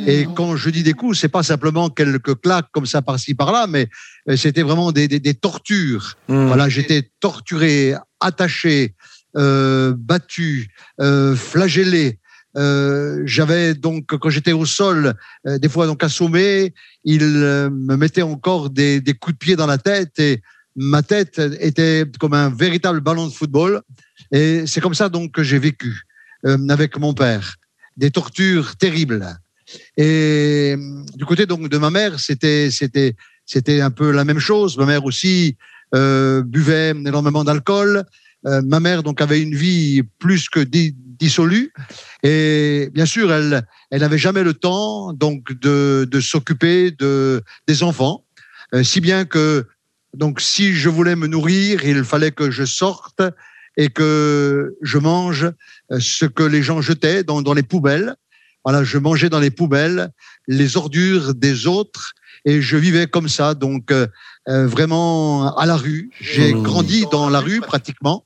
Et quand je dis des coups, c'est pas simplement quelques claques comme ça par-ci par-là, mais euh, c'était vraiment des, des, des tortures.
Mhm.
Voilà, j'étais torturé, attaché, euh, battu, euh, flagellé. Euh, j'avais donc quand j'étais au sol, euh, des fois donc assommé, il euh, me mettait encore des, coups de pied dans la tête et ma tête était comme un véritable ballon de football. Et c'est comme ça donc que j'ai vécu avec mon père, des tortures terribles. Et du côté donc de ma mère, c'était c'était c'était un peu la même chose. Ma mère aussi buvait énormément d'alcool. Ma mère donc avait une vie plus que dissolue. Et bien sûr elle elle n'avait jamais le temps donc de de s'occuper de des enfants. Euh, si bien que donc si je voulais me nourrir il fallait que je sorte et que je mange euh, ce que les gens jetaient dans dans les poubelles. Voilà je mangeais dans les poubelles les ordures des autres et je vivais comme ça. Donc euh, euh, vraiment à la rue. J'ai
Mmh.
grandi dans la rue pratiquement.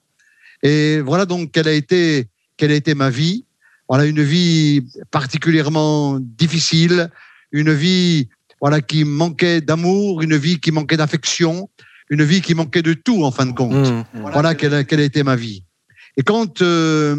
Et voilà donc quelle a été, quelle a été ma vie? Voilà une vie particulièrement difficile, une vie voilà qui manquait d'amour, une vie qui manquait d'affection, une vie qui manquait de tout en fin de compte.
Mhm.
Voilà quelle, a- quelle a été ma vie. Et quand euh,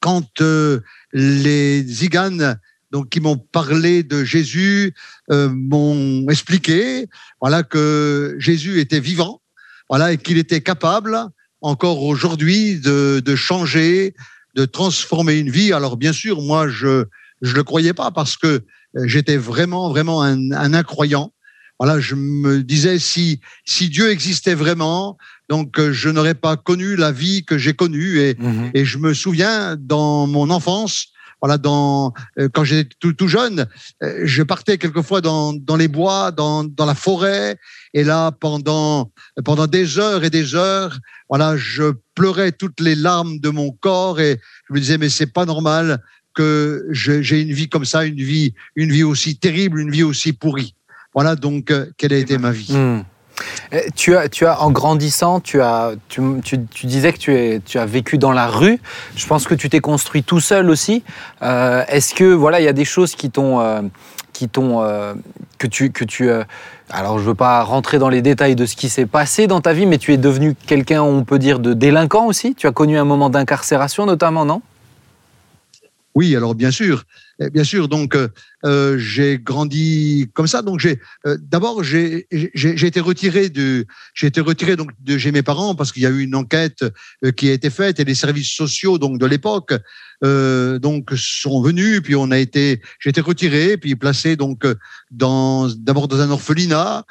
quand euh, les ziganes donc qui m'ont parlé de Jésus euh, m'ont expliqué voilà que Jésus était vivant, voilà et qu'il était capable encore aujourd'hui de, de changer, de transformer une vie. Alors bien sûr, moi je je le croyais pas parce que euh, j'étais vraiment vraiment un, un incroyant. Voilà, je me disais si si Dieu existait vraiment, donc euh, je n'aurais pas connu la vie que j'ai connue et
Mhm.
et je me souviens dans mon enfance, voilà, dans euh, quand j'étais tout, tout jeune, euh, je partais quelquefois dans, dans les bois, dans, dans la forêt, et là pendant pendant des heures et des heures, voilà, je pleurais toutes les larmes de mon corps et je me disais mais c'est pas normal que j'ai une vie comme ça, une vie une vie aussi terrible, une vie aussi pourrie. Voilà donc euh, quelle a été ma vie.
Hmm. Euh, Tu as, tu as, en grandissant, tu, as, tu, tu- disais que tu, es, tu as vécu dans la rue. Je pense que tu t'es construit tout seul aussi. Euh, Est-ce que voilà, il y a des choses qui t'ont, euh, que tu, que tu. alors, je veux pas rentrer dans les détails de ce qui s'est passé dans ta vie, mais tu es devenu quelqu'un, on peut dire, de délinquant aussi. Tu as connu un moment d'incarcération, notamment, non?
Oui, alors bien sûr, bien sûr. Donc, euh, euh, j'ai grandi comme ça. Donc, j'ai euh, d'abord j'ai été retiré de j'ai été retiré donc de chez mes parents parce qu'il y a eu une enquête euh, qui a été faite et les services sociaux donc de l'époque euh, donc sont venus puis on a été j'ai été retiré puis placé donc euh, dans d'abord dans un orphelinat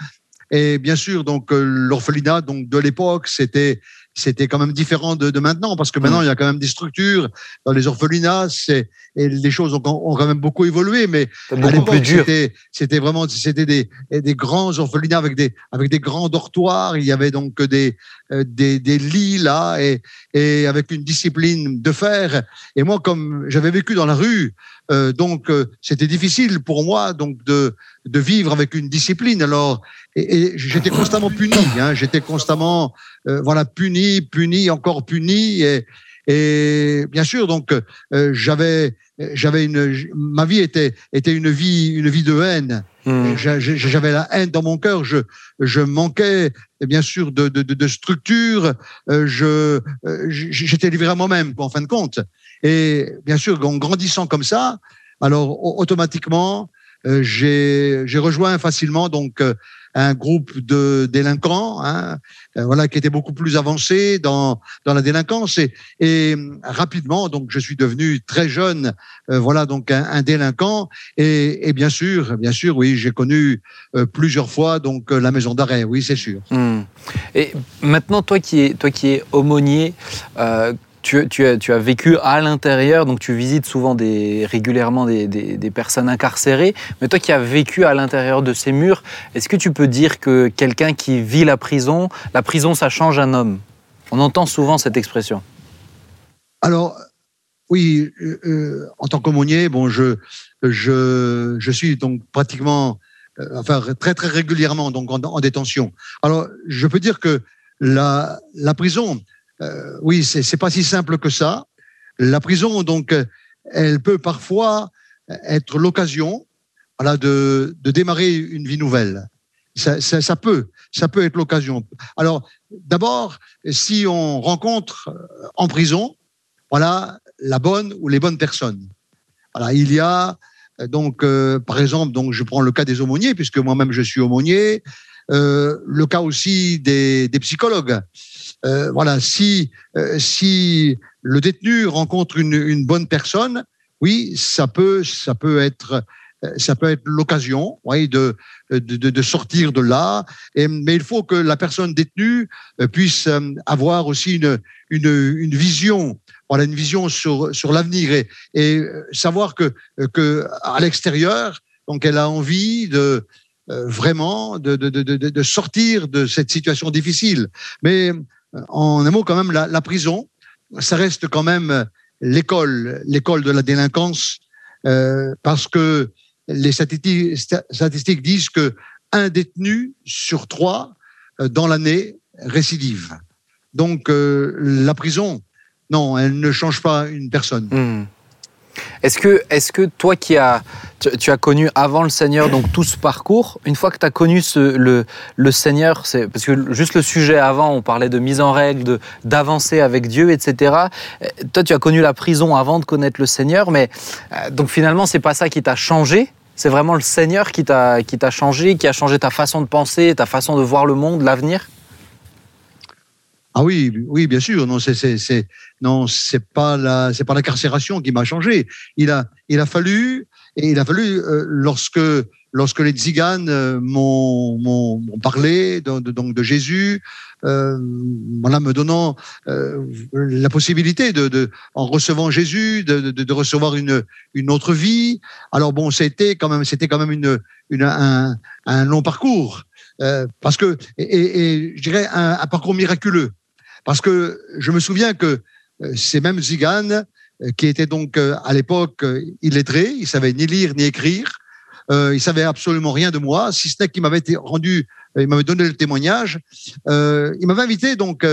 et bien sûr donc l'orphelinat donc de l'époque c'était c'était quand même différent de, de, maintenant parce que maintenant il y a quand même des structures dans les orphelinats et les choses ont, ont, quand même beaucoup évolué mais
à l'époque
c'était c'était vraiment c'était des des grands orphelinats avec des avec des grands dortoirs. Il y avait donc des euh, des, des lits là et et avec une discipline de fer. Et moi comme j'avais vécu dans la rue euh, donc euh, c'était difficile pour moi donc de de vivre avec une discipline alors et, j'étais constamment puni hein, j'étais constamment euh, voilà, puni, puni, encore puni. Et, et bien sûr, donc euh, j'avais, j'avais une, ma vie était était une vie, une vie de haine. Mmh. J'avais la haine dans mon cœur. Je, je manquais bien sûr de, de, de structure. Euh, je, j'étais livré à moi-même, en fin de compte. Et bien sûr, en grandissant comme ça, alors automatiquement, j'ai, j'ai rejoint facilement donc un groupe de délinquants, hein, euh, voilà, qui était beaucoup plus avancé dans dans la délinquance et, rapidement, donc je suis devenu très jeune, euh, voilà, donc un, délinquant et, bien sûr, bien sûr, oui, j'ai connu euh, plusieurs fois donc la maison d'arrêt, oui, c'est sûr.
Mmh. Et maintenant, toi qui es toi qui es aumônier, tu, as, vécu à l'intérieur, donc tu visites souvent régulièrement des, personnes incarcérées, mais toi qui as vécu à l'intérieur de ces murs, est-ce que tu peux dire que quelqu'un qui vit la prison, la prison, ça change un homme? On entend souvent cette expression.
Alors, oui, euh, euh, en tant qu'aumônier, bon, je, suis donc pratiquement, euh, enfin très très régulièrement donc en, en, détention. Alors, je peux dire que la prison, euh, oui, c'est pas si simple que ça. La prison, donc, elle peut parfois être l'occasion voilà, de, démarrer une vie nouvelle. Ça, peut, ça peut être l'occasion. Alors, d'abord, si on rencontre euh, en prison, voilà, la bonne ou les bonnes personnes. Voilà, il y a euh, donc, euh, par exemple, donc je prends le cas des aumôniers puisque moi-même je suis aumônier. Le cas aussi des psychologues. Euh, voilà, si euh, si le détenu rencontre une, bonne personne, oui, ça peut ça peut être euh, ça peut être l'occasion, de, de, sortir de là. Mais il faut que la personne détenue puisse avoir aussi une une, vision voilà une vision sur sur l'avenir et, et savoir que que à l'extérieur donc elle a envie de vraiment de, de, de, de, sortir de cette situation difficile. Mais en un mot, quand même, la, prison, ça reste quand même l'école, l'école de la délinquance, euh, parce que les statistiques, disent que un détenu sur trois euh, dans l'année récidive. Donc euh, la prison, non, elle ne change pas une personne.
Mmh. Est-ce que, est que toi qui as, tu, as connu avant le Seigneur donc tout ce parcours, une fois que tu as connu le, le Seigneur, parce que juste le sujet avant, on parlait de mise en règle, d'avancer avec Dieu, etc. Toi, tu as connu la prison avant de connaître le Seigneur, mais euh, donc finalement, c'est pas ça qui t'a changé. C'est vraiment le Seigneur qui t'a changé, qui a changé ta façon de penser, ta façon de voir le monde, l'avenir.
Ah oui, oui, bien sûr. Non, c'est c'est non, c'est pas la c'est pas l'incarcération qui m'a changé. Il a il a fallu et il a fallu euh, lorsque lorsque les tziganes euh, m'ont m'ont parlé de, donc de Jésus, euh, voilà, me donnant euh, la possibilité de, de en recevant Jésus de, de, recevoir une une autre vie. Alors bon, c'était quand même c'était quand même une, une un, un long parcours. Parce que et, et je dirais un parcours miraculeux parce que je me souviens que euh, ces mêmes ziganes, euh, qui étaient donc euh, à l'époque illettrés, ils savaient ni lire ni écrire, euh, ils savaient absolument rien de moi, si ce n'est qu'ils m'avaient rendu, ils m'avaient donné le témoignage. Ils m'avaient invité donc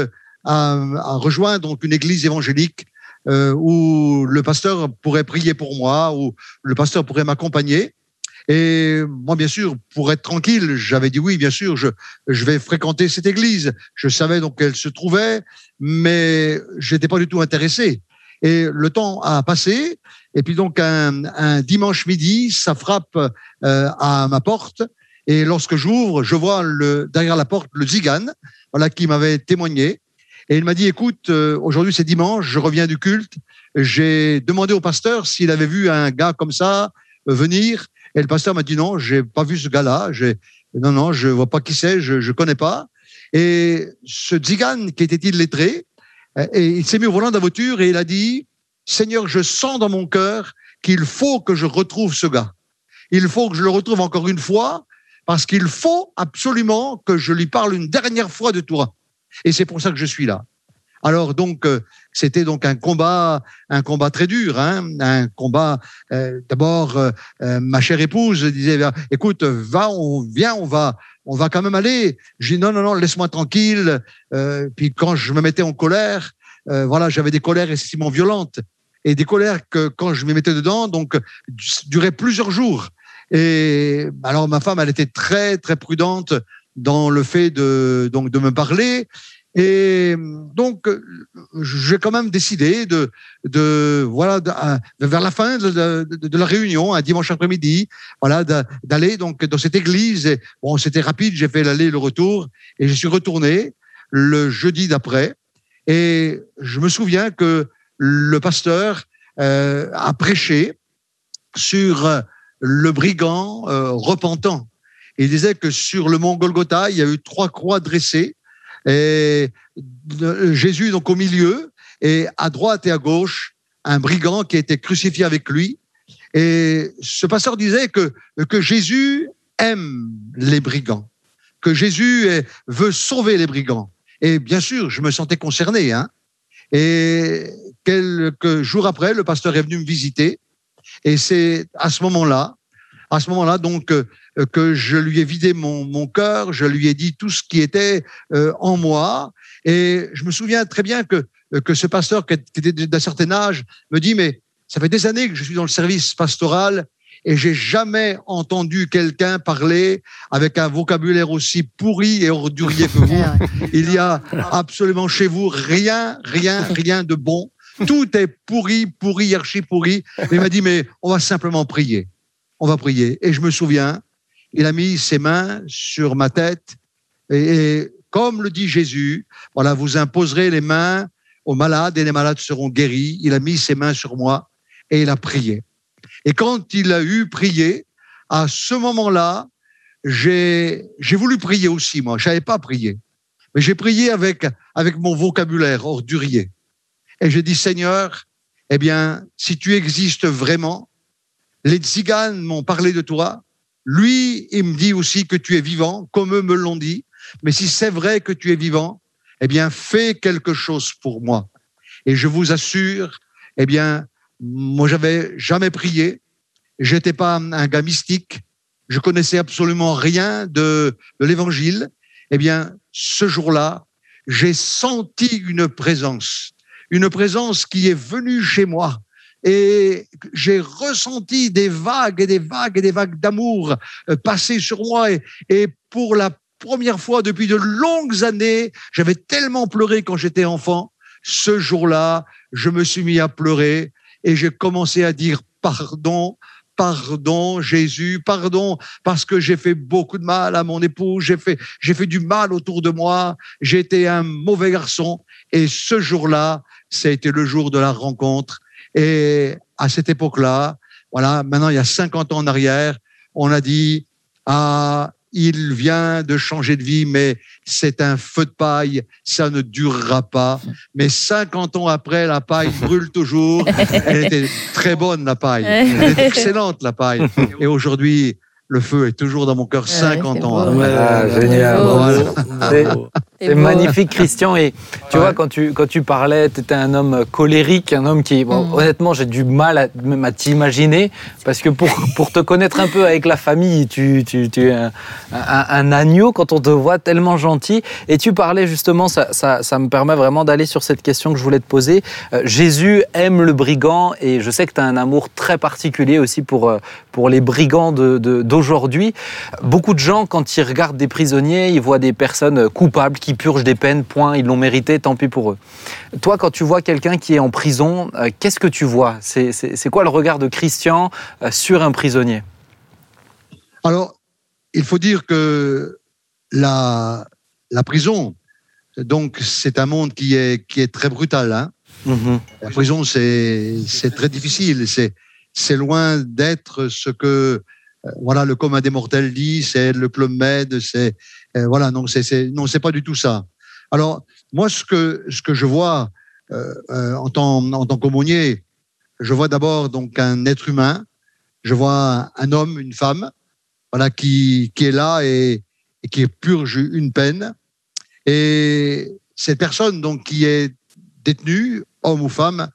à, rejoindre donc une église évangélique où le pasteur pourrait prier pour moi, où le pasteur pourrait m'accompagner. Et moi, bien sûr, pour être tranquille, j'avais dit oui, bien sûr, je, je vais fréquenter cette église. Je savais donc qu'elle se trouvait, mais je n'étais pas du tout intéressé. Et le temps a passé, et puis donc un, un dimanche midi, ça frappe euh, à ma porte, et lorsque j'ouvre, je vois le, derrière la porte le zigane, voilà, qui m'avait témoigné. Et il m'a dit, écoute, euh, aujourd'hui c'est dimanche, je reviens du culte. J'ai demandé au pasteur s'il avait vu un gars comme ça euh, venir. Et le pasteur m'a dit non, j'ai pas vu ce gars-là. Non, non, je vois pas qui c'est, je, je connais pas. Et ce tzigane qui était illettré, euh, et il s'est mis au volant de la voiture et il a dit, Seigneur, je sens dans mon cœur qu'il faut que je retrouve ce gars. Il faut que je le retrouve encore une fois parce qu'il faut absolument que je lui parle une dernière fois de toi. Et c'est pour ça que je suis là. Alors donc euh, c'était donc un combat, un combat très dur, hein, un combat. Euh, D'abord, euh, euh, ma chère épouse disait "Écoute, va, on vient, on va, on va quand même aller." J'ai dit "Non, non, non, laisse-moi tranquille." Euh, puis quand je me mettais en colère, voilà, j'avais des colères excessivement violentes et des colères que quand je me mettais dedans, donc duraient plusieurs jours. Et alors ma femme, elle était très très prudente dans le fait de donc de me parler et donc, j'ai quand même décidé de, de voilà, vers la fin de, la réunion, un dimanche après-midi, voilà, d'aller donc dans cette église. Bon, c'était rapide, j'ai fait l'aller et le retour, et je suis retourné le jeudi d'après. Et je me souviens que le pasteur euh, a prêché sur le brigand euh, repentant. Il disait que sur le mont Golgotha, il y a eu trois croix dressées et Jésus donc au milieu et à droite et à gauche un brigand qui était crucifié avec lui. Et ce pasteur disait que, que Jésus aime les brigands, que Jésus veut sauver les brigands. Et bien sûr, je me sentais concerné. Hein. Et quelques jours après, le pasteur est venu me visiter. Et c'est à ce moment-là, à ce moment-là, donc, euh, que je lui ai vidé mon, mon cœur, je lui ai dit tout ce qui était euh, en moi. Et je me souviens très bien que, euh, que ce pasteur qui était d'un certain âge me dit, mais ça fait des années que je suis dans le service pastoral et j'ai jamais entendu quelqu'un parler avec un vocabulaire aussi pourri et ordurier que vous. Il y a absolument chez vous rien, rien, rien de bon. Tout est pourri, pourri, archi pourri. Il m'a dit, mais on va simplement prier. On va prier. Et je me souviens, il a mis ses mains sur ma tête et, comme le dit Jésus, voilà, vous imposerez les mains aux malades et les malades seront guéris. Il a mis ses mains sur moi et il a prié. Et quand il a eu prié, à ce moment-là, j'ai voulu prier aussi moi. Je savais pas prier, mais j'ai prié avec avec mon vocabulaire ordurier. Et j'ai dit Seigneur, eh bien, si tu existes vraiment, les tziganes m'ont parlé de toi, lui, il me dit aussi que tu es vivant, comme eux me l'ont dit. Mais si c'est vrai que tu es vivant, eh bien, fais quelque chose pour moi. Et je vous assure, eh bien, moi, j'avais jamais prié. J'étais pas un gars mystique. Je connaissais absolument rien de, de l'évangile. Eh bien, ce jour-là, j'ai senti une présence, une présence qui est venue chez moi et j'ai ressenti des vagues et des vagues et des vagues d'amour euh, passer sur moi et, et pour la première fois depuis de longues années, j'avais tellement pleuré quand j'étais enfant. Ce jour-là, je me suis mis à pleurer et j'ai commencé à dire pardon, pardon Jésus, pardon parce que j'ai fait beaucoup de mal à mon épouse, j'ai fait j'ai fait du mal autour de moi, j'étais un mauvais garçon et ce jour-là, ça a été le jour de la rencontre et à cette époque-là, voilà, maintenant il y a 50 ans en arrière, on a dit, ah, il vient de changer de vie, mais c'est un feu de paille, ça ne durera pas. Mais 50 ans après, la paille brûle toujours. Elle était très bonne, la paille. Elle était excellente, la paille. Et aujourd'hui, le feu est toujours dans mon cœur 50 ans.
Ah, génial. C'est magnifique, Christian. Et tu vois, quand tu, quand tu parlais, tu étais un homme colérique, un homme qui, bon, mm. honnêtement, j'ai du mal à, même à t'imaginer, parce que pour, pour te connaître un peu avec la famille, tu, tu, tu es un, un, agneau quand on te voit tellement gentil. Et tu parlais justement, ça, ça, ça me permet vraiment d'aller sur cette question que je voulais te poser. Euh, Jésus aime le brigand, et je sais que tu as un amour très particulier aussi pour, euh, pour les brigands d'aujourd'hui. De, Beaucoup de gens, quand ils regardent des prisonniers, ils voient des personnes coupables qui purgent des peines, point, ils l'ont mérité, tant pis pour eux. Toi, quand tu vois quelqu'un qui est en prison, euh, qu'est-ce que tu vois? C'est quoi le regard de Christian euh, sur un prisonnier?
Alors, il faut dire que la, la prison, donc c'est un monde qui est, qui est très brutal. Hein mm-hmm. La prison, c'est très difficile. C'est loin d'être ce que voilà, le commun des mortels dit, c'est le club med, c'est voilà, non, c'est non, c'est pas du tout ça. Alors moi, ce que ce que je vois en tant en tant qu'aumônier, je vois d'abord donc un être humain, je vois un homme, une femme, voilà, qui qui est là et, qui purge une peine. Et cette personne donc qui est détenue, homme ou femme,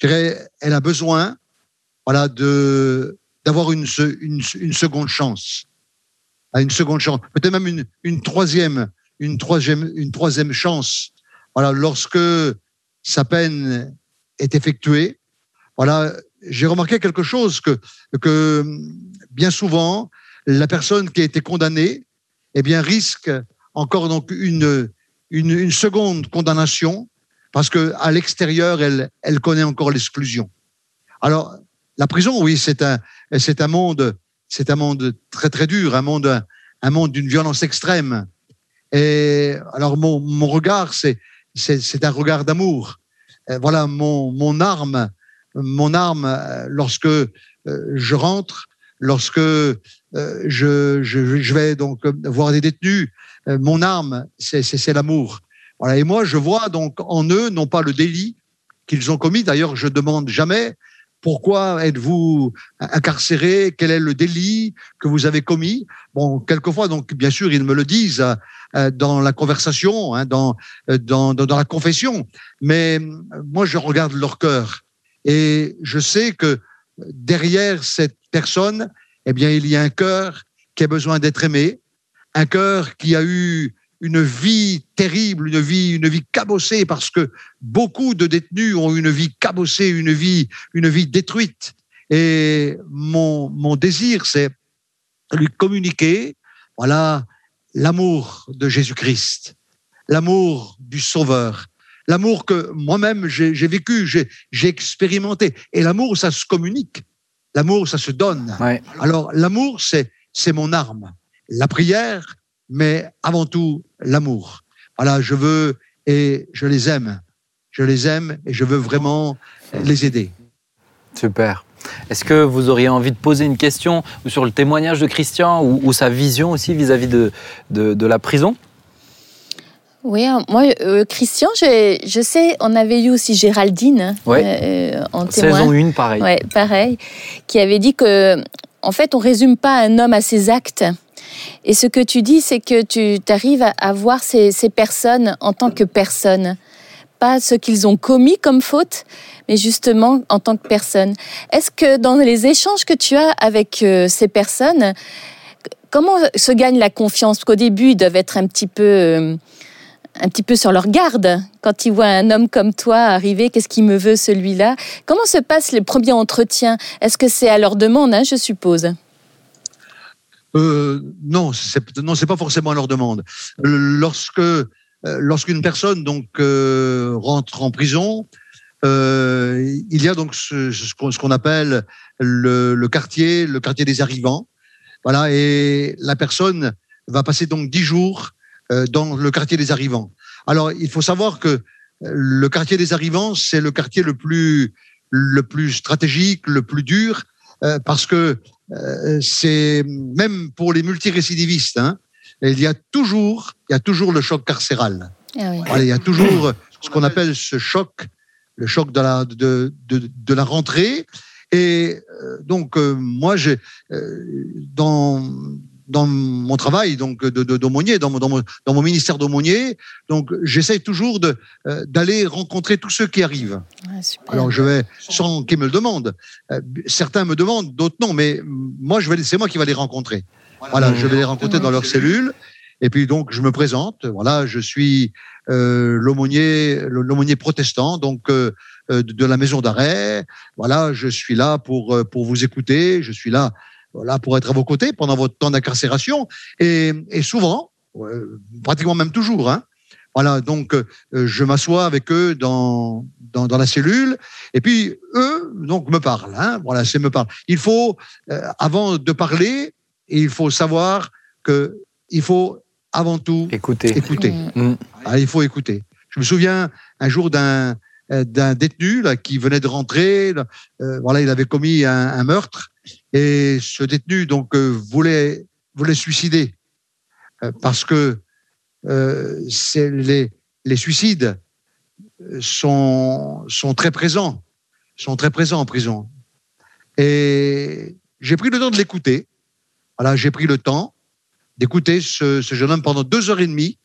elle a besoin voilà, de, d'avoir une, une, une, seconde chance. Une seconde chance, peut-être même une, une, troisième, une, troisième, une troisième chance. Voilà, lorsque sa peine est effectuée, voilà, j'ai remarqué quelque chose que, que bien souvent, la personne qui a été condamnée eh bien, risque encore donc une, une, une seconde condamnation parce que à l'extérieur, elle, elle connaît encore l'exclusion. Alors, la prison, oui, c'est un, c'est un monde, c'est un monde très très dur, un monde, un monde d'une violence extrême. Et alors mon, mon regard, c'est, c'est, un regard d'amour. Voilà mon, mon arme, mon arme lorsque euh, je rentre, lorsque euh, je, je, vais donc voir des détenus, euh, mon arme, c'est, c'est, c'est l'amour. Voilà. Et moi, je vois donc en eux non pas le délit qu'ils ont commis. D'ailleurs, je demande jamais pourquoi êtes-vous incarcéré? Quel est le délit que vous avez commis? Bon, quelquefois, donc, bien sûr, ils me le disent euh, dans la conversation, hein, dans, euh, dans, dans la confession. Mais moi, je regarde leur cœur. Et je sais que derrière cette personne, eh bien, il y a un cœur qui a besoin d'être aimé, un cœur qui a eu une vie terrible, une vie, une vie cabossée, parce que beaucoup de détenus ont une vie cabossée, une vie, une vie détruite. Et mon, mon désir, c'est lui communiquer, voilà, l'amour de Jésus-Christ, l'amour du Sauveur, l'amour que moi-même j'ai vécu, j'ai expérimenté. Et l'amour, ça se communique. L'amour, ça se donne. Alors, l'amour, c'est c'est mon arme. La prière, mais avant tout l'amour. Voilà, je veux et je les aime. Je les aime et je veux vraiment les aider.
Super. Est-ce que vous auriez envie de poser une question sur le témoignage de Christian ou, sa vision aussi vis-à-vis de, de, la prison?
Oui, hein, moi, euh, Christian, je, je, sais, on avait eu aussi Géraldine
ouais. euh, en témoin. Saison 1, pareil.
Ouais, pareil, qui avait dit que, en fait, on résume pas un homme à ses actes, et ce que tu dis, c'est que tu arrives à, voir ces, personnes en tant que personnes. Pas ce qu'ils ont commis comme faute, mais justement en tant que personne. Est-ce que dans les échanges que tu as avec euh, ces personnes, comment se gagne la confiance? Qu'au début, ils doivent être un petit peu... Euh, un petit peu sur leur garde quand ils voient un homme comme toi arriver. Qu'est-ce qu'il me veut celui-là? Comment se passe les premiers entretiens? Est-ce que c'est à leur demande, hein, je suppose?
Euh, non, c'est non, c'est pas forcément leur demande. Lorsque euh, lorsqu'une personne donc euh, rentre en prison, il y a donc ce, qu'on appelle le, le, quartier, le quartier des arrivants. Voilà, et la personne va passer donc dix jours dans le quartier des arrivants. Alors, il faut savoir que le quartier des arrivants, c'est le quartier le plus le plus stratégique, le plus dur, parce que euh, c'est même pour les multirécidivistes, hein, il y a toujours, il y a toujours le choc carcéral. Ah il y a toujours ce qu'on appelle ce choc, le choc de la, de, de, de la rentrée. Et euh, donc, euh, moi, j'ai, dans, dans mon travail donc d'aumônier, dans, dans, mon, dans mon ministère d'aumônier. Donc, j'essaie toujours de euh, d'aller rencontrer tous ceux qui arrivent. Alors, je vais sans qu'ils me le demandent. Euh, certains me demandent, d'autres non, mais moi, je vais, c'est moi qui vais les rencontrer. Voilà, je vais les rencontrer dans leur cellule. Et puis donc, je me présente. Voilà, je suis euh, l'aumônier, l'aumônier protestant, donc euh, de la maison d'arrêt. Voilà, je suis là pour pour vous écouter. Je suis là là pour être à vos côtés pendant votre temps d'incarcération. Et, et, souvent, pratiquement même toujours, hein, voilà, donc euh, je m'assois avec eux dans, dans, dans, la cellule, et puis eux donc me parlent. Hein, voilà, c'est me parlent. Il faut, euh, avant de parler, il faut savoir que il faut avant tout
écouter.
écouter.
Mm.
Ah, il faut écouter. Je me souviens un jour d'un euh, d'un détenu là, qui venait de rentrer. là. Euh, voilà, il avait commis un, un meurtre et ce détenu donc euh, voulait voulait suicider Euh, parce que euh, les les suicides sont sont très présents, sont très présents en prison. Et j'ai pris le temps de l'écouter. Voilà, j'ai pris le temps d'écouter ce, jeune homme pendant deux heures et demie.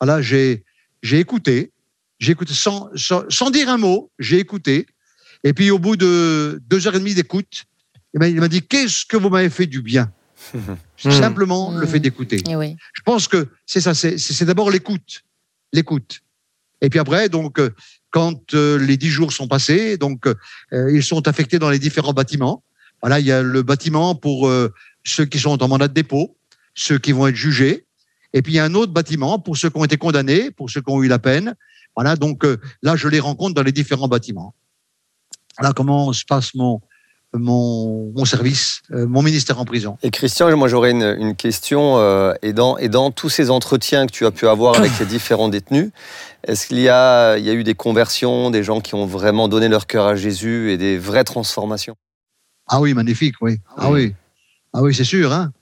Voilà, j'ai j'ai écouté, j'ai écouté sans, sans dire un mot, j'ai écouté. Et puis au bout de deux heures et demie d'écoute, eh ben, il m'a dit qu'est-ce que vous m'avez fait du bien? Simplement le
Hmm.
fait d'écouter.
Et oui.
Je pense que c'est ça, c'est d'abord l'écoute, l'écoute. Et puis après, donc, euh, quand euh, les dix jours sont passés, donc euh, ils sont affectés dans les différents bâtiments. Voilà, il y a le bâtiment pour euh, ceux qui sont en mandat de dépôt, ceux qui vont être jugés, et puis il y a un autre bâtiment pour ceux qui ont été condamnés, pour ceux qui ont eu la peine. Voilà, donc euh, là, je les rencontre dans les différents bâtiments. Voilà comment se passe mon mon, mon service, euh, mon ministère en prison.
Et Christian, moi j'aurais une, une question. euh, et, dans, et dans tous ces entretiens que tu as pu avoir avec les différents détenus, est-ce qu'il y a, il y a eu des conversions, des gens qui ont vraiment donné leur cœur à Jésus et des vraies transformations?
Ah oui, magnifique, oui. Ah oui, ah oui, c'est sûr, hein.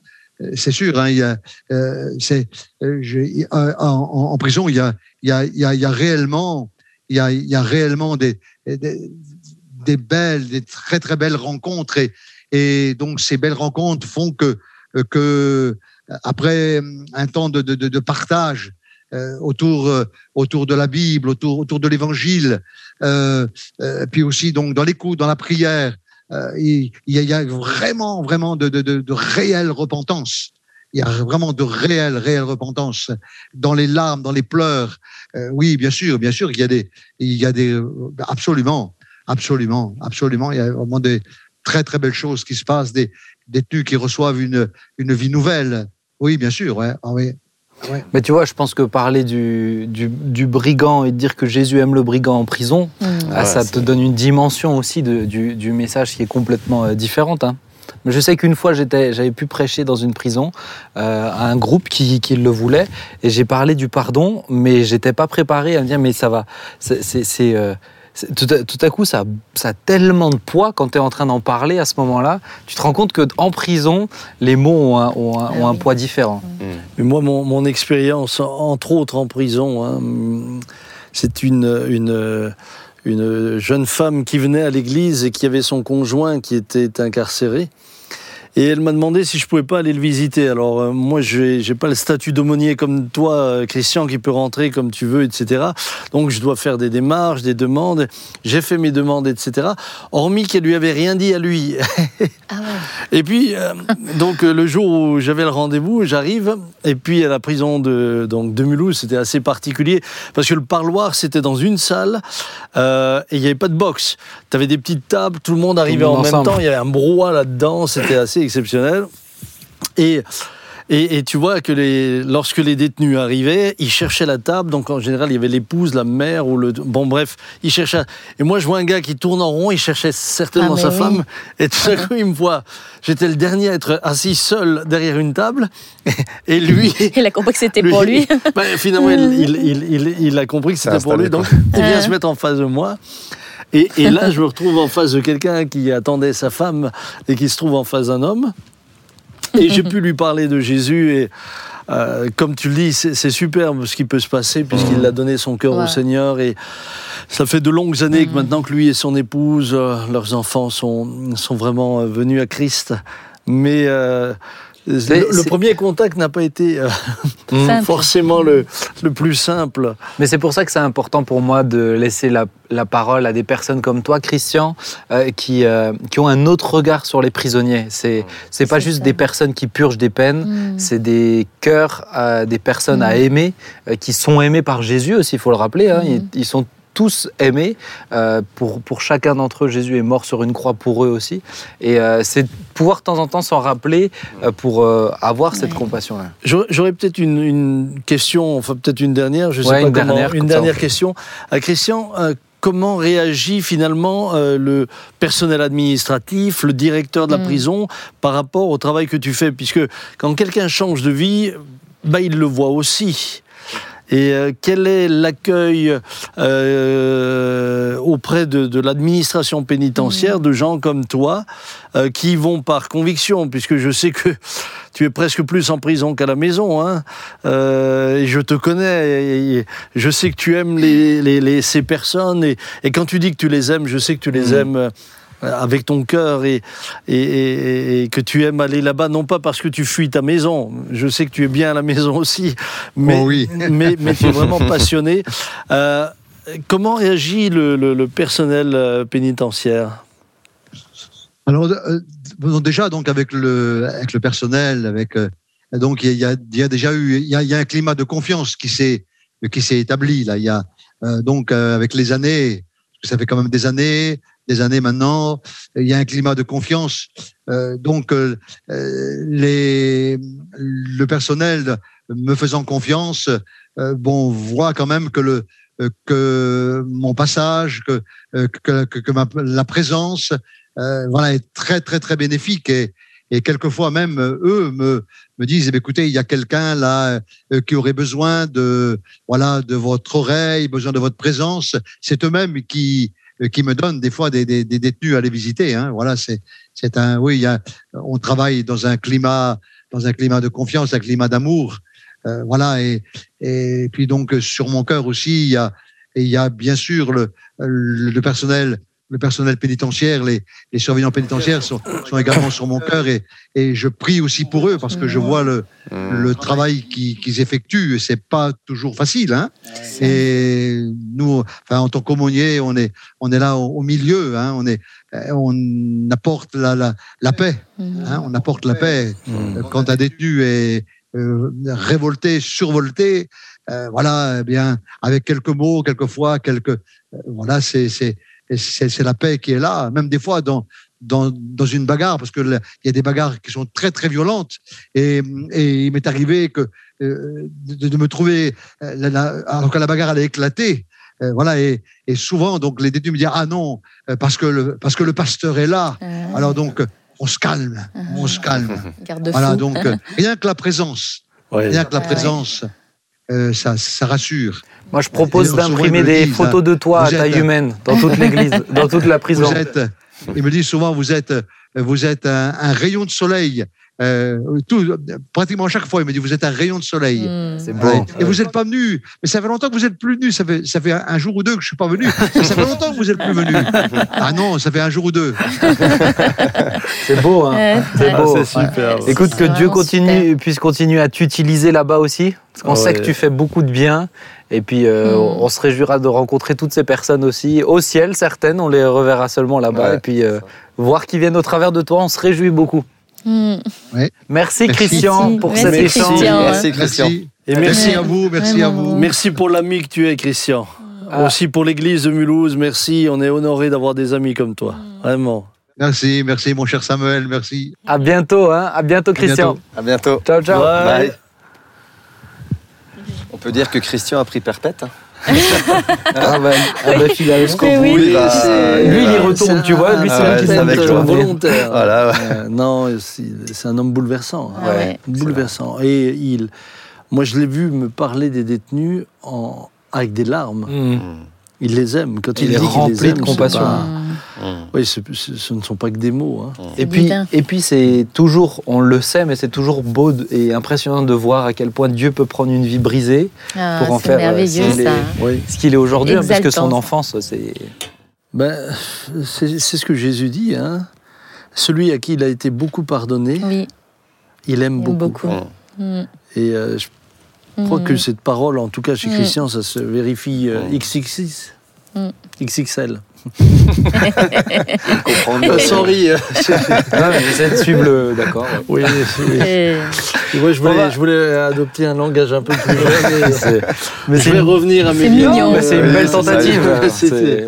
Euh, C'est sûr, hein. Il y a, euh, c'est, euh, je- euh, en, prison, il y a, il y a, il y a, il y a réellement, il y a, il y a réellement des, des, des belles, des très très belles rencontres et, et donc ces belles rencontres font que que après un temps de, de, partage euh, autour euh, autour de la Bible, autour autour de l'Évangile, euh, puis aussi donc dans l'écoute, dans la prière, il, y a, vraiment, vraiment de, de, de, réelle repentance. Il y a vraiment de réelle, réelle repentance dans les larmes, dans les pleurs. Oui, bien sûr, bien sûr qu'il y a des, il y a des, absolument, absolument, absolument. Il y a vraiment des très, très belles choses qui se passent, des détenus qui reçoivent une, une vie nouvelle. Oui, bien sûr, ouais. Ah, oui.
Mais tu vois, je pense que parler du, du, du brigand et de dire que Jésus aime le brigand en prison,
Mm.
ah, ça te donne une dimension aussi de- du, du message qui est complètement euh, différente. hein. Mais je sais qu'une fois, j'étais- j'avais pu prêcher dans une prison euh, à un groupe qui, qui le voulait, et j'ai parlé du pardon, mais j'étais pas préparé à me dire, mais ça va, c'est... tout, à, tout à coup, ça, ça a tellement de poids quand tu es en train d'en parler à ce moment-là. Tu te rends compte qu'en prison, les mots ont un, ont un-
Ah
ont un
oui.
poids différent.
Mais moi, mon, mon expérience, entre autres en prison, hein, c'est une, une, une jeune femme qui venait à l'église et qui avait son conjoint qui était incarcéré. Et elle m'a demandé si je pouvais pas aller le visiter. Alors euh, moi, je n'ai pas le statut d'aumônier comme toi, euh, Christian, qui peut rentrer comme tu veux, etc. Donc je dois faire des démarches, des demandes. J'ai fait mes demandes, etc. Hormis qu'elle lui avait rien dit à lui.
Ah ouais.
Et puis, euh, donc euh, le jour où j'avais le rendez-vous, j'arrive, et puis à la prison de, donc, de Mulhouse, c'était assez particulier, parce que le parloir, c'était dans une salle, euh, et il n'y avait pas de box. Tu avais des petites tables, tout le monde arrivait
monde
en même temps, il y avait un brouhaha là-dedans, c'était assez exceptionnel. Et, et, et tu vois que les, lorsque les détenus arrivaient, ils cherchaient la table. Donc en général, il y avait l'épouse, la mère ou le. Bon, bref, ils cherchaient. Et moi, je vois un gars qui tourne en rond, il cherchait certainement
Ah,
sa
oui.
femme. Et tout à coup, il me voit. J'étais le dernier à être assis seul derrière une table. Et lui.
Il a compris que c'était pour lui.
bah, finalement, il, il, il, il- il a compris que c'était pour lui. Donc, il vient
Ah.
se mettre en face de moi. Et, et là, je me retrouve en face de quelqu'un qui attendait sa femme et qui se trouve en face d'un homme. Et j'ai pu lui parler de Jésus et euh, comme tu le dis, c'est superbe ce qui peut se passer puisqu'il a donné son cœur au. Seigneur et ça fait de longues années que
Mhm.
maintenant que lui et son épouse, euh, leurs enfants sont, sont vraiment euh, venus à Christ. Mais euh, le, premier contact n'a pas été euh,
Simple.
forcément le, le plus simple.
Mais c'est pour ça que c'est important pour moi de laisser la, la parole à des personnes comme toi, Christian, euh, qui, euh, qui ont un autre regard sur les prisonniers. C'est c'est pas juste
ça.
des personnes qui purgent des peines,
Mm.
c'est des cœurs, euh, des personnes à
Mm.
aimer, euh, qui sont aimées par Jésus aussi, il faut le rappeler. hein.
Mm.
Ils, ils sont tous aimés. euh, pour, pour chacun d'entre eux, Jésus est mort sur une croix pour eux aussi. Et euh, c'est de pouvoir de temps en temps s'en rappeler euh, pour euh, avoir cette
Ouais.
compassion-là.
J'aurais peut-être une, une question, enfin peut-être une dernière, je sais
Ouais,
pas
une
comment,
dernière,
une
ça,
dernière question. À Christian, euh, comment réagit finalement euh, le personnel administratif, le directeur de la
Mm.
prison par rapport au travail que tu fais? Puisque quand quelqu'un change de vie, bah, il le voit aussi. Et euh, quel est l'accueil euh, auprès de, de l'administration pénitentiaire de gens comme toi euh, qui vont par conviction, puisque je sais que tu es presque plus en prison qu'à la maison, hein, euh, je te connais, et, je sais que tu aimes les, les- les- ces personnes, et, et quand tu dis que tu les aimes, je sais que tu les aimes euh, avec ton cœur et, et, et- et que tu aimes aller là-bas, non pas parce que tu fuis ta maison, je sais que tu es bien à la maison aussi, mais,
Oh oui.
mais, mais tu es vraiment passionné. Euh, comment réagit le, le- le personnel euh, pénitentiaire?
Alors, euh, déjà, donc, avec le, avec le personnel, avec, euh, donc, il y a, il y a déjà eu, il y a, il y a un climat de confiance qui s'est, qui s'est établi, là. Il y a, donc, avec les années, ça fait quand même des années, des années maintenant, il y a un climat de confiance. Euh, donc, euh, le personnel me faisant confiance, euh, bon, voit quand même que le, euh, que mon passage, que, que, la présence, voilà, est très, très, très bénéfique. Et, et quelquefois même, eux me, me disent, eh bien, écoutez, il y a quelqu'un là qui aurait besoin de, voilà, de votre oreille, besoin de votre présence. C'est eux-mêmes qui, qui me donnent des fois des, des, détenus à les visiter. Hein. Voilà, c'est, c'est un, oui, on travaille dans un climat, dans un climat de confiance, un climat d'amour. Euh, voilà, et, et puis donc sur mon cœur aussi, il y a, il y a bien sûr le, le personnel le personnel pénitentiaire, les, les surveillants pénitentiaires sont, sont également sur mon cœur et, et je prie aussi pour eux parce que je vois le, le travail qu'ils qu'ils effectuent. et C'est pas toujours facile, hein. Et nous, enfin, en tant qu'aumônier, on est, on est là au, au milieu, hein. On est, on apporte la, la, la paix, hein. On apporte la paix quand un détenu est euh, révolté, survolté. euh, voilà, eh bien, avec quelques mots, quelquefois, quelques, euh, voilà, c'est, c'est, la paix qui est là. Même des fois dans, dans, dans une bagarre, parce que le- il y a des bagarres qui sont très très violentes. Et, et il m'est arrivé que euh, de, de me trouver euh, la- la- alors que la bagarre allait éclater. euh, voilà et, et souvent donc les détenus me disent ah non parce que le parce que le pasteur est là.
Ah,
Alors donc on se calme, on se calme.
garde-fou.
Voilà donc rien que la présence,
Ouais.
rien que la
Ouais.
présence, euh, ça ça rassure.
Moi, je propose d'imprimer des
disent,
photos de toi à taille humaine dans toute l'église, dans toute la prison.
Vous êtes, ils me disent souvent, vous êtes, vous êtes un, un rayon de soleil. Euh, tout, pratiquement chaque fois, il me dit, vous êtes un rayon de soleil.
Mm.
C'est.
Et vous n'êtes pas venu. Mais ça fait longtemps que vous n'êtes plus venu. Ça fait, ça fait un, jour ou deux que je suis pas venu. Mais ça fait longtemps que vous n'êtes plus venu. Ah non, ça fait un jour ou deux.
C'est beau, hein. C'est beau.
Ah, c'est super.
Ouais.
Écoute, que Dieu continue, puisse continuer à t'utiliser là-bas aussi. Parce qu'on
Ah
sait que tu fais beaucoup de bien. Et puis, euh,
Mm.
on se réjouira de rencontrer toutes ces personnes aussi. Au ciel, certaines, on les reverra seulement là-bas.
Ouais,
et puis, euh, voir qu'ils viennent au travers de toi, on se réjouit beaucoup.
Mm.
Merci,
Merci.
Christian pour
Merci,
cet échange.
Christian.
Merci Christian.
Merci.
Et
Merci
merci,
à vous. Merci à vous.
merci pour l'ami que tu es, Christian.
Ah.
Aussi pour l'église de Mulhouse, merci. On est honoré d'avoir des amis comme toi. Vraiment.
Merci, merci, mon cher Samuel. Merci.
À bientôt, hein. À bientôt, Christian.
bientôt.
À bientôt.
Ciao, ciao.
Bye. On peut dire que Christian a pris perpète.
Ah bah, ah bah, finalement.
Oui, oui.
Oui, bah,
c'est- lui, il y retourne, tu vois. Lui, c'est
Ah ouais,
lui qui
c'est
s'en
avec
volontaire.
Voilà, ouais.
Euh, non, c'est un homme bouleversant. hein.
Ah ouais.
Bouleversant. Et il, moi, je l'ai vu me parler des détenus en, avec des larmes.
Mm.
Il les aime. Quand il,
Il est rempli
les aime,
de compassion.
pas-
Mm.
Mm.
Oui, ce ne sont pas que des mots. hein.
Et puis, et puis c'est toujours, on le sait, mais c'est toujours beau et impressionnant de voir à quel point Dieu peut prendre une vie brisée
Ah,
pour en faire, euh,
merveilleux
est-
Oui.
ce qu'il est aujourd'hui, hein, puisque son
Exaltant.
enfance, c'est.
Ben, c'est ce que Jésus dit. Hein. Celui à qui il a été beaucoup pardonné,
Oui,
il aime beaucoup.
beaucoup.
Mm.
Mm.
Et euh, je crois
Mm.
que cette parole, en tout cas chez
Mm.
Christian, ça se vérifie euh,
Mm.
XXX.
Mm.
XXL.
Comprendre.
Euh, sorry. euh,
mais J'essaie de suivre le. D'accord.
oui, oui.
Et-
moi, je voulais, je voulais adopter un langage un peu plus jeune.
C'est-
Mais je vais revenir à mes
c'est
liens.
mignon.
mais c'est une belle tentative.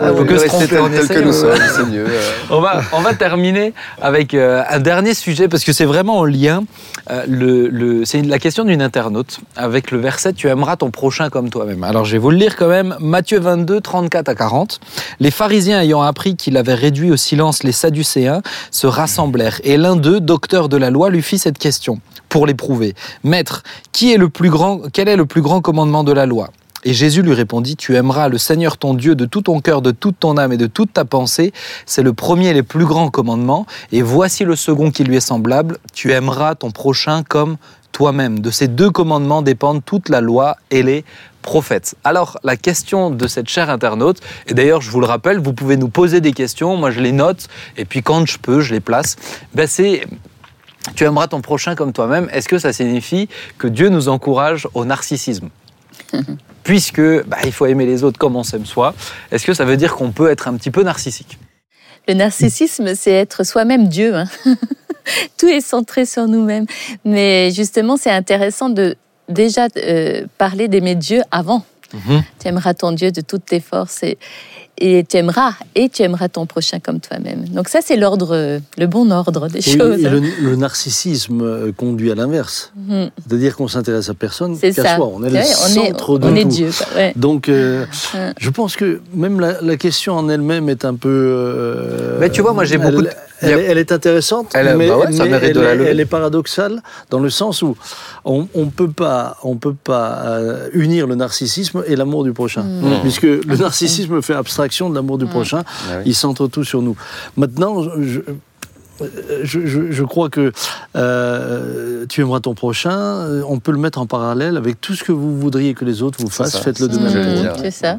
On peut
On
que se tromper
tel, tel que
essayant.
nous sommes, c'est mieux. euh.
On va, on va terminer avec euh, un dernier sujet parce que c'est vraiment en lien. Euh, le, le- c'est la question d'une internaute avec le verset Tu aimeras ton prochain comme toi-même. Alors je vais vous le lire quand même. Matthieu 22, 34 à 40. Les pharisiens ayant appris qu'il avait réduit au silence les Sadducéens se rassemblèrent et l'un d'eux, docteur de la loi, lui fit cette question pour l'éprouver. Maître, qui est le plus grand, quel est le plus grand commandement de la loi? Et Jésus lui répondit, Tu aimeras le Seigneur ton Dieu de tout ton cœur, de toute ton âme et de toute ta pensée. C'est le premier et le plus grand commandement. Et voici le second qui lui est semblable. Tu aimeras ton prochain comme toi-même. De ces deux commandements dépendent toute la loi et les prophètes. Alors, la question de cette chère internaute, et d'ailleurs, je vous le rappelle, vous pouvez nous poser des questions, moi je les note, et puis quand je peux, je les place. Ben, c'est tu aimeras ton prochain comme toi-même. Est-ce que ça signifie que Dieu nous encourage au narcissisme? Puisque bah, il faut aimer les autres comme on s'aime soi. Est-ce que ça veut dire qu'on peut être un petit peu narcissique?
Le narcissisme, c'est être soi-même Dieu. hein. Tout est centré sur nous-mêmes. Mais justement, c'est intéressant de déjà euh, parler d'aimer Dieu avant. Tu aimeras ton Dieu de toutes tes forces et, et tu aimeras et tu aimeras ton prochain comme toi-même. Donc ça, c'est l'ordre, le bon ordre des
Oui,
choses.
et le, le narcissisme euh, conduit à l'inverse.
Mhm.
C'est-à-dire qu'on s'intéresse à personne
C'est
qu'à soi. On est le
Ouais, on est,
centre de
on est
tout.
Dieu. Ouais.
Donc, euh,
Ouais.
je pense que même la, la question en elle-même est un peu. euh,
Mais tu vois, moi, j'ai
elle-
beaucoup de-
Elle, est- elle est intéressante,
Elle-
mais,
bah ouais, ça
mais
mérite
elle,
de
est- elle est paradoxale dans le sens où on ne peut pas, on peut pas euh, unir le narcissisme et l'amour du prochain.
Mm.
Puisque le narcissisme fait abstraction de l'amour du prochain,
Ah oui.
il centre tout sur nous. Maintenant, je, je, je- je crois que euh, tu aimeras ton prochain, euh, on peut le mettre en parallèle avec tout ce que vous voudriez que les autres vous fassent, faites-le de même.
Mm, C'est ça.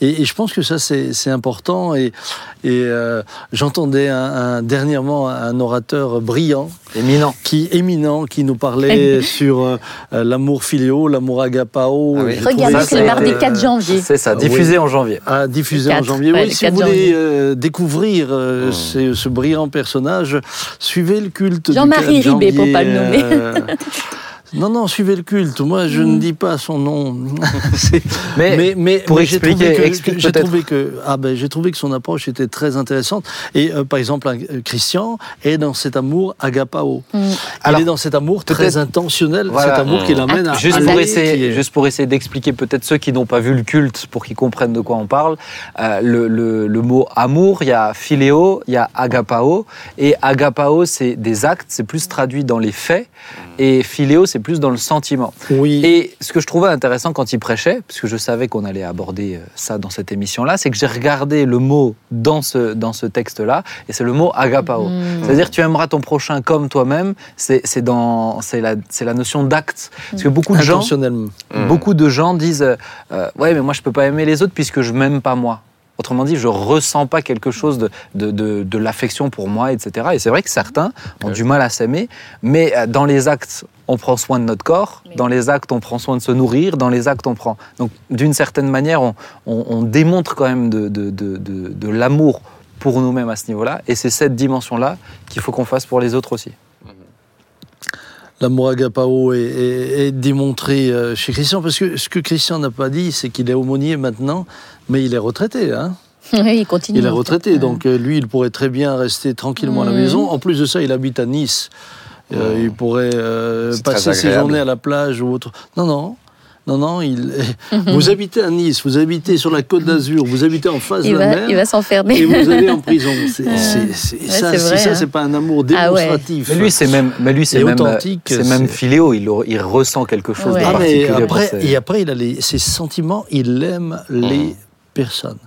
Et, et je pense que ça, c'est important. Et, et euh, j'entendais un, un- dernièrement un orateur brillant,
Éminent.
qui éminent, qui nous parlait sur euh, euh, l'amour filiaux, l'amour agapao.
Ah oui.
Regardez, c'est le mardi
euh,
4 janvier.
C'est ça,
Ah oui.
diffusé en janvier.
à diffuser en
4,
janvier.
ouais,
oui, si vous
4
voulez euh, découvrir euh,
Mm.
ce, ce brillant personnage, suivez le culte.
Jean-Marie
4
Ribet, pour
janvier,
pas le nommer.
Non, non, suivez le culte. Moi, je ne dis pas son nom.
Mais,
mais, mais,
pour
mais j'ai
expliquer-
trouvé que- j'ai trouvé que ah ben j'ai trouvé que son approche était très intéressante. Et euh, par exemple, un- euh, Christian est dans cet amour agapao.
Mm.
Alors,
il est dans cet amour très intentionnel,
Voilà.
cet amour qui l'amène à
Juste pour, essayer,
est-
juste pour essayer d'expliquer peut-être ceux qui n'ont pas vu le culte, pour qu'ils comprennent de quoi on parle, euh, le, le- le mot amour, il y a philéo, il y a agapao, et agapao c'est des actes, c'est plus traduit dans les faits, et philéo c'est plus dans le sentiment.
Oui.
Et ce que je trouvais intéressant quand il prêchait, parce que je savais qu'on allait aborder euh, ça dans cette émission-là, c'est que j'ai regardé le mot dans ce, dans ce texte-là, et c'est le mot agapao.
Mm.
C'est-à-dire tu aimeras ton prochain comme toi-même, c'est c'est dans- c'est la, c'est la notion d'acte. Parce que beaucoup de gens...
intentionnellement.
Mm.
Beaucoup de gens disent euh, ouais mais moi je peux pas aimer les autres puisque je m'aime pas moi. Autrement dit, je ressens pas quelque chose de, de, de, de l'affection pour moi, etc. Et c'est vrai que certains ont du mal à s'aimer, mais euh, dans les actes, on prend soin de notre corps, dans les actes, on prend soin de se nourrir, dans les actes, on prend. Donc, d'une certaine manière, on, on- on démontre quand même de, de, de, de- de l'amour pour nous-mêmes à ce niveau-là. Et c'est cette dimension-là qu'il faut qu'on fasse pour les autres aussi.
L'amour agapao est, est- est démontré euh, chez Christian, parce que ce que Christian n'a pas dit, c'est qu'il est aumônier maintenant, mais il est retraité. Hein
Oui, il continue.
il est retraité, donc euh, lui, il pourrait très bien rester tranquillement à la
Mhm.
maison. En plus de ça, il habite à Nice. Euh. Il pourrait euh, passer ses journées à la plage ou autre. Non, non. Non, non, il... Vous habitez à Nice, vous habitez sur la côte d'Azur, vous habitez en face
Il
de la
va,
mer,
il va s'enfermer.
et vous allez en prison. C'est,
Ouais.
c'est- c'est-
Ouais,
ça,
vrai,
ça,
hein.
c'est pas un amour
Ah ouais.
démonstratif.
Mais lui, c'est même, mais lui, c'est même,
authentique,
c'est même philéo. Il, il ressent quelque chose
Ouais.
de
Ah,
particulier.
après, et après, il a les, ses sentiments, il aime les personnes.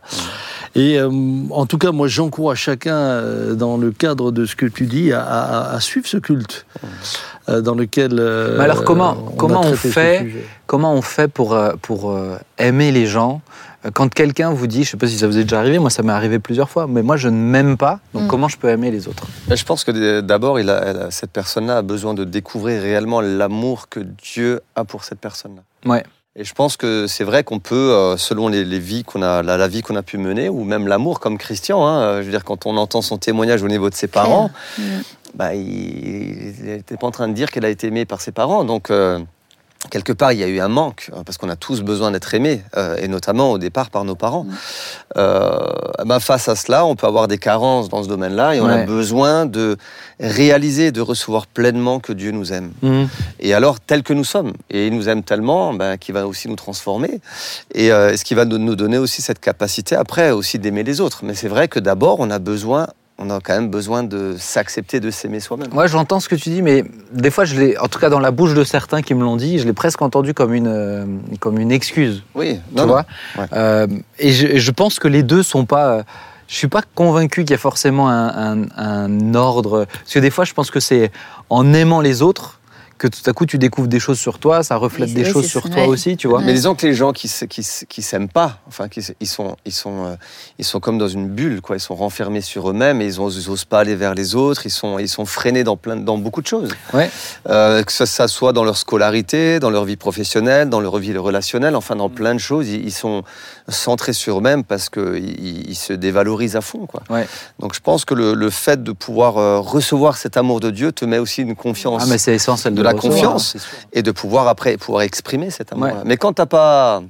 Et euh, en tout cas, moi, j'encourage chacun, euh, dans le cadre de ce que tu dis, à, à- à suivre ce culte, euh, dans lequel. euh,
Mais alors, comment-
a
comment on fait. Comment on fait pour, pour euh, aimer les gens? Quand quelqu'un vous dit, je sais pas si ça vous est déjà arrivé, moi ça m'est arrivé plusieurs fois, mais moi je ne m'aime pas, donc
Mm.
comment je peux aimer les autres?
Mais Je pense que d'abord, il a- elle a- cette personne-là a besoin de découvrir réellement l'amour que Dieu a pour cette personne-là.
Ouais.
Et je pense que c'est vrai qu'on peut, euh, selon les, les vies qu'on a, la, la vie qu'on a pu mener, ou même l'amour comme Christian, hein, euh, je veux dire, quand on entend son témoignage au niveau de ses parents, bah, il n'était pas en train de dire qu'elle a été aimée par ses parents. Donc, euh, quelque part, il y a eu un manque, hein, parce qu'on a tous besoin d'être aimés, euh, et notamment au départ par nos parents. Euh, ben, face à cela, on peut avoir des carences dans ce domaine-là, et on a besoin de réaliser, de recevoir pleinement que Dieu nous aime.
Mhm.
Et alors, tel que nous sommes. Et il nous aime tellement ben, qu'il va aussi nous transformer. Et euh, ce qui va nous- nous donner aussi cette capacité, après, aussi d'aimer les autres. Mais c'est vrai que d'abord, on a besoin, on a quand même besoin de s'accepter, de s'aimer soi-même.
Moi, j'entends ce que tu dis, mais des fois, je l'ai, en tout cas dans la bouche de certains qui me l'ont dit, je l'ai presque entendu comme une, euh, comme une excuse.
Oui,
tu vois
Ouais.
Euh, et, je, pense que les deux sont pas. euh, Je suis pas convaincu qu'il y a forcément un, un- un ordre. Parce que des fois, je pense que c'est en aimant les autres que tout à coup tu découvres des choses sur toi, ça reflète
Oui,
des choses sur
ça,
toi
ouais.
aussi, tu vois.
Mais disons que les gens qui qui, s'aiment pas, enfin, qui, ils sont, ils sont, euh, ils sont comme dans une bulle, quoi. Ils sont renfermés sur eux-mêmes et ils osent, ils osent pas aller vers les autres. Ils sont, ils sont freinés dans plein, dans beaucoup de choses.
Ouais.
Euh, que ça, ça soit dans leur scolarité, dans leur vie professionnelle, dans leur vie relationnelle, enfin dans plein de choses. Ils, ils sont centrés sur eux-mêmes parce que ils, ils se dévalorisent à fond, quoi.
Ouais.
Donc je pense que le, le fait de pouvoir euh, recevoir cet amour de Dieu te met aussi une confiance
Ah, mais c'est essentiel
de
de,
la confiance. et de pouvoir après pouvoir exprimer cet amour.
Ouais.
Mais quand t'as pas,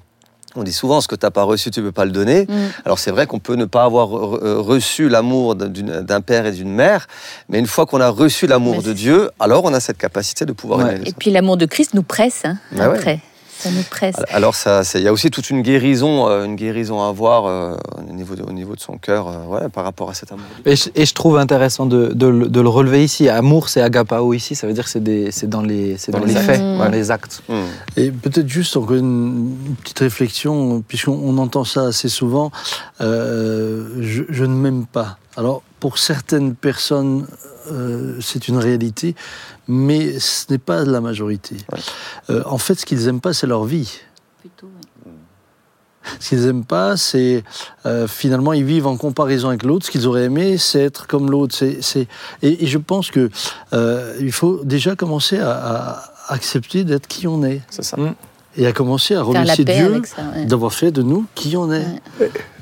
on dit souvent ce que t'as pas reçu, tu peux pas le donner.
Mm.
Alors c'est vrai qu'on peut ne pas avoir euh, reçu l'amour d'un père et d'une mère, mais une fois qu'on a reçu l'amour de Dieu, alors on a cette capacité de pouvoir
Ouais.
aimer les
Et
autres.
puis l'amour de Christ nous presse hein,
Ah ouais.
Ça nous presse.
Alors ça, c'est- il y a aussi toute une guérison, euh, une guérison à avoir euh, au niveau de, au niveau de son cœur, euh, ouais, par rapport à cet amour.
Et je, et je trouve intéressant de, de le- de le relever ici. Amour, c'est agapao ici. Ça veut dire que c'est dans les, c'est
Dans
dans
les
les
actes.
faits, dans les actes.
Hmm.
Et peut-être juste encore une petite réflexion, puisqu'on on entend ça assez souvent, euh, je, je ne m'aime pas. Alors, pour certaines personnes, euh, c'est une réalité, mais ce n'est pas la majorité. Euh, en fait, ce qu'ils n'aiment pas, c'est leur vie. Ce qu'ils n'aiment pas, c'est euh, finalement ils vivent en comparaison avec l'autre. Ce qu'ils auraient aimé, c'est être comme l'autre. C'est, Et, et je pense que euh, il faut déjà commencer à, à accepter d'être qui on est
C'est ça.
Et à commencer à remercier Dieu
ouais.
d'avoir fait de nous qui on est.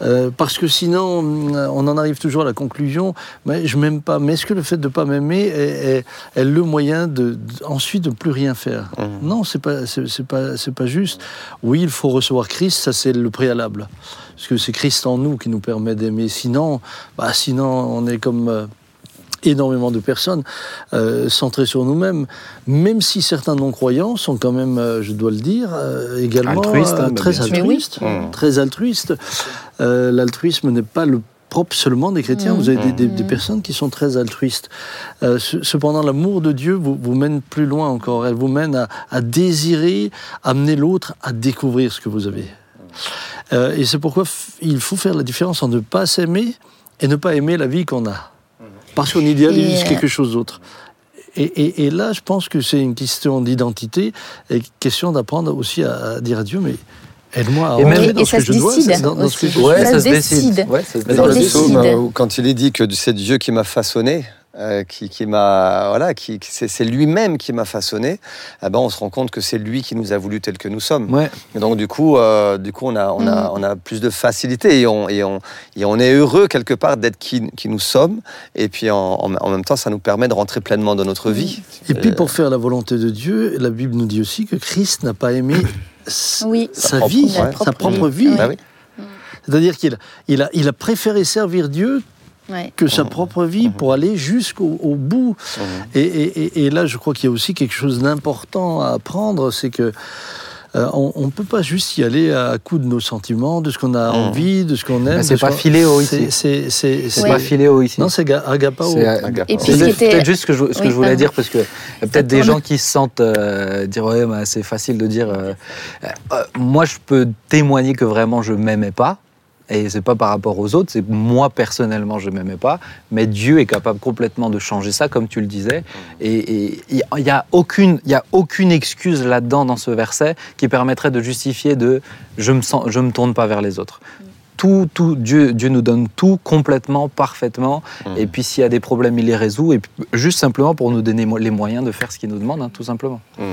Euh, parce que sinon, on en arrive toujours à la conclusion, mais je m'aime pas. Mais est-ce que le fait de ne pas m'aimer est, est- est le moyen de, de- ensuite de plus rien faire?
Mhm.
Non, c'est pas, c'est pas, c'est pas juste. Oui, il faut recevoir Christ, ça c'est le préalable, parce que c'est Christ en nous qui nous permet d'aimer. Sinon, bah, sinon on est comme euh, énormément de personnes euh, centrées sur nous-mêmes, même si certains non-croyants sont quand même, euh, je dois le dire, euh, également
Altruistes, hein,
euh,
bah,
très
oui.
altruistes. Très altruistes. L'altruisme n'est pas le propre seulement des chrétiens.
Mhm.
Vous avez des, des- des
Mhm.
personnes qui sont très altruistes. Euh, ce- cependant, l'amour de Dieu vous, vous mène plus loin encore. Elle vous mène à, à désirer amener l'autre à découvrir ce que vous avez. Euh, et c'est pourquoi il faut faire la différence entre ne pas s'aimer et ne pas aimer la vie qu'on a. Parce qu'on idéalise
Et, euh,
quelque chose d'autre. Et, et- et là, je pense que c'est une question d'identité et question d'apprendre aussi à, à dire à Dieu, mais aide-moi à
Et même-
dans
et
ce
ça
que
se
je dois,
décide
dans, dans ce que
aussi.
je
Ouais,
suis.
Ça
ça,
se
décide.
décide.
Ouais, ça se
Ça
dans
décide.
le
décide.
psaume, quand il est dit que c'est Dieu qui m'a façonné, euh, qui, qui m'a voilà, qui, qui- c'est lui-même qui m'a façonné, eh ben on se rend compte que c'est lui qui nous a voulu tels que nous sommes.
Ouais.
Et donc du coup, euh, du coup, on a, on a,
Mm.
on a plus de facilité et on, et on, et on est heureux quelque part d'être qui, qui nous sommes. Et puis en, en- en même temps, ça nous permet de rentrer pleinement dans notre vie.
Et puis pour faire la volonté de Dieu, la Bible nous dit aussi que Christ n'a pas aimé
Oui.
sa,
propre-
vie,
ouais.
sa propre vie.
Bah oui.
C'est-à-dire qu'il il a, il a préféré servir Dieu
Ouais.
que sa propre vie pour aller jusqu'au au bout. Et, et- et- et là, je crois qu'il y a aussi quelque chose d'important à apprendre, c'est que euh, on ne peut pas juste y aller à coup de nos sentiments, de ce qu'on a envie, de ce qu'on aime.
C'est pas
c'est-
ici.
C'est
pas philéo ici.
Non, c'est ga- agapao.
C'est, peut-être juste ce que je, ce que
Oui,
je voulais
pardon.
dire parce que a peut-être des gens qui se sentent euh, dire ouais bah, c'est facile de dire euh, euh, moi je peux témoigner que vraiment je m'aimais pas et c'est pas par rapport aux autres c'est moi personnellement je m'aimais pas mais Dieu est capable complètement de changer ça comme tu le disais et il y a aucune y a aucune excuse là-dedans dans ce verset qui permettrait de justifier de je me sens je me tourne pas vers les autres tout, tout, Dieu, Dieu nous donne tout complètement, parfaitement.
Mm.
Et puis s'il y a des problèmes, il les résout. Et juste simplement pour nous donner les moyens de faire ce qu'il nous demande, hein, tout simplement.
Mm.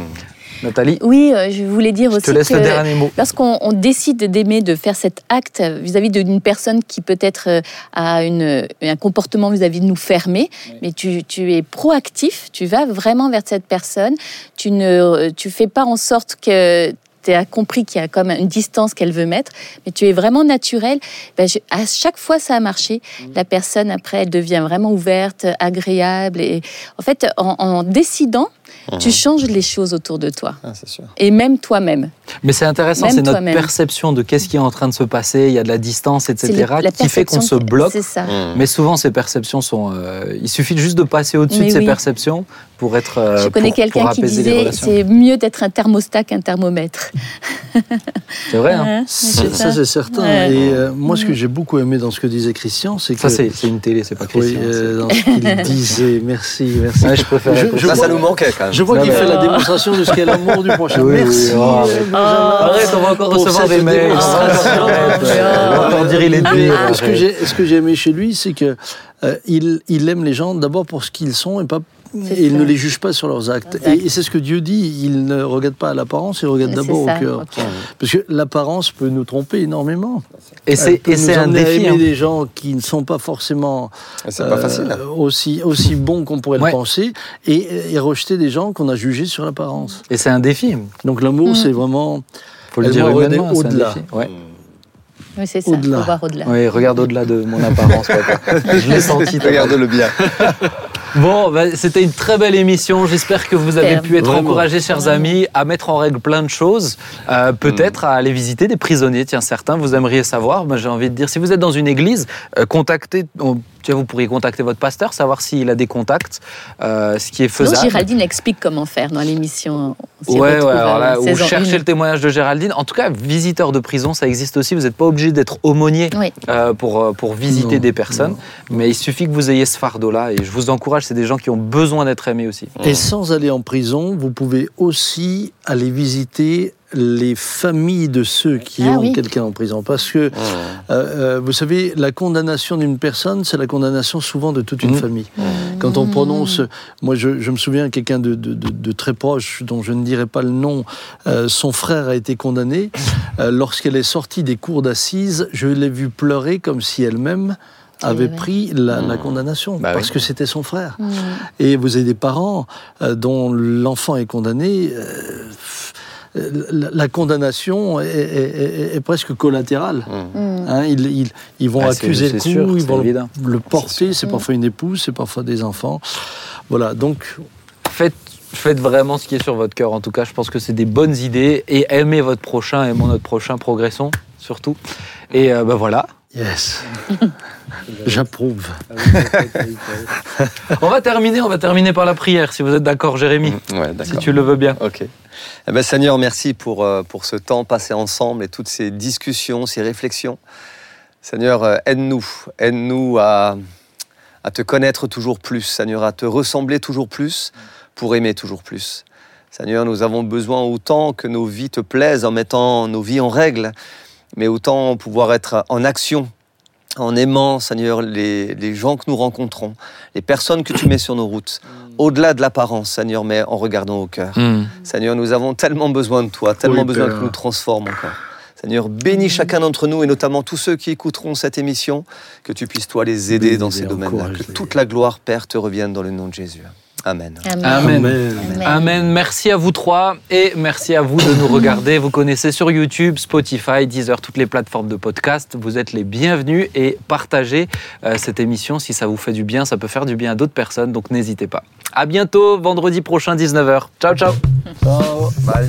Nathalie,
Oui, euh, je voulais dire
je
aussi
te laisse
que
le dernier mot.
lorsqu'on on décide d'aimer, de faire cet acte vis-à-vis d'une personne qui peut-être euh, a une, un comportement vis-à-vis de nous fermé, mais tu, tu es proactif, tu vas vraiment vers cette personne, tu ne tu fais pas en sorte que tu as compris qu'il y a comme une distance qu'elle veut mettre, mais tu es vraiment naturel. Ben, je- à chaque fois, ça a marché. La personne, après, elle devient vraiment ouverte, agréable. Et en fait, en, en décidant, tu changes les choses autour de toi.
Ah, sûr.
Et même toi-même.
Mais c'est intéressant, c'est notre perception de qu'est-ce qui est en train de se passer, il y a de la distance, etc., qui fait qu'on se bloque.
Ça.
Mm.
Mais souvent, ces perceptions sont. euh, il suffit juste de passer au-dessus de ces
oui.
perceptions pour être. euh,
Je connais quelqu'un qui disait c'est mieux d'être un thermostat qu'un thermomètre.
C'est vrai, hein
Ça,
c'est
ça, c'est certain.
Ouais.
Et euh, moi, ce que j'ai beaucoup aimé dans ce que disait Christian, c'est que.
Ça, c'est une télé, c'est pas
Oui,
Christian.
euh, dans ce qu'il disait. Merci, merci.
Ouais, je préfère
Je-
écouter.
je
Ça, ça nous manquait quand même.
Je vois qu'il fait la démonstration de ce qu'est l'amour du prochain. Merci.
oh, arrête. on va encore recevoir des mails.
démonstration.
Arrête, on va encore dire il est dur.
ce que j'ai aimé chez lui, c'est que euh, il, il aime les gens d'abord pour ce qu'ils sont et pas et il ne les juge pas sur leurs actes.
Exact.
Et, c'est ce que Dieu dit. Il ne regarde pas à l'apparence, il regarde d'abord au cœur. Parce que l'apparence peut nous tromper énormément.
Et c'est un défi.
aimer
hein.
des gens qui ne sont pas forcément
C'est pas
euh,
facile.
aussi aussi bons qu'on pourrait
Ouais.
le penser et, et rejeter des gens qu'on a jugés sur l'apparence.
Et c'est un défi.
Donc l'amour,
Mm.
c'est vraiment
Faut le dire
m'a redonné
humainement, c'est un
au-delà.
défi. Ouais.
Oui, c'est ça.
Au-delà.
Faut voir au-delà.
Oui, regarde au-delà de mon apparence. papa. Je l'ai senti.
Regarde-le bien.
Bon, bah, c'était une très belle émission. J'espère que vous avez pu être
Vraiment.
encouragés, chers amis, à mettre en règle plein de choses. Euh, Peut-être à aller visiter des prisonniers. Tiens, certains, vous aimeriez savoir. Moi, j'ai envie de dire, si vous êtes dans une église, euh, contactez. on- tiens, vous pourriez contacter votre pasteur, savoir s'il a des contacts, euh, ce qui est faisable.
Géraldine explique comment faire dans l'émission. On s'y
Ouais, ouais, alors là, ou cherchez le témoignage de Géraldine. En tout cas, visiteur de prison, ça existe aussi. Vous n'êtes pas obligé d'être aumônier
Oui.
euh, pour, pour visiter
Non,
des personnes. Mais il suffit que vous ayez ce fardeau-là. Et je vous encourage, c'est des gens qui ont besoin d'être aimés aussi.
Et sans aller en prison, vous pouvez aussi aller visiter les familles de ceux qui
Ah
ont
oui.
quelqu'un en prison. Parce que, euh, euh, vous savez, la condamnation d'une personne, c'est la condamnation souvent de toute une
Mhm.
famille. Quand on prononce, moi je, je me souviens quelqu'un de, de- de- de très proche, dont je ne dirai pas le nom, euh, son frère a été condamné. Euh, Lorsqu'elle est sortie des cours d'assises, je l'ai vue pleurer comme si elle-même avait
ouais.
pris la, la condamnation,
Bah
parce
oui.
que c'était son frère.
Mm.
Et vous avez des parents euh, dont l'enfant est condamné. euh, la, la condamnation est, est- est- est presque collatérale.
Mm.
Hein, ils, ils- ils vont
Ah,
accuser le coup,
sûr,
ils vont
évident.
le porter. C'est parfois une épouse, c'est parfois des enfants. Voilà, donc
Faites, faites vraiment ce qui est sur votre cœur. En tout cas, je pense que c'est des bonnes idées. Et aimez votre prochain, aimons notre prochain, progressons surtout. Et euh, ben voilà.
Yes, j'approuve.
On va terminer, on va terminer par la prière, si vous êtes d'accord, Jérémy,
Ouais,
si tu le veux bien.
Ok. Eh ben, Seigneur, merci pour, euh, pour ce temps passé ensemble et toutes ces discussions, ces réflexions. Seigneur, euh, aide-nous, aide-nous à, à te connaître toujours plus, Seigneur, à te ressembler toujours plus pour aimer toujours plus. Seigneur, nous avons besoin autant que nos vies te plaisent en mettant nos vies en règle, mais autant pouvoir être en action, en aimant, Seigneur, les, les gens que nous rencontrons, les personnes que tu mets sur nos routes, au-delà de l'apparence, Seigneur, mais en regardant au cœur. Seigneur, nous avons tellement besoin de toi, tellement
Oui,
besoin
Père.
que nous transformes encore. Seigneur, bénis chacun d'entre nous et notamment tous ceux qui écouteront cette émission, que tu puisses toi les aider dans ces domaines-là. Que toute la gloire, Père, te revienne dans le nom de Jésus. Amen.
Amen.
Amen.
Amen.
Amen. Merci à vous trois et merci à vous de nous regarder. Vous connaissez sur YouTube, Spotify, Deezer, toutes les plateformes de podcast. Vous êtes les bienvenus et partagez euh, cette émission si ça vous fait du bien. Ça peut faire du bien à d'autres personnes, donc n'hésitez pas. À bientôt, vendredi prochain, 19h. Ciao, ciao.
Bye.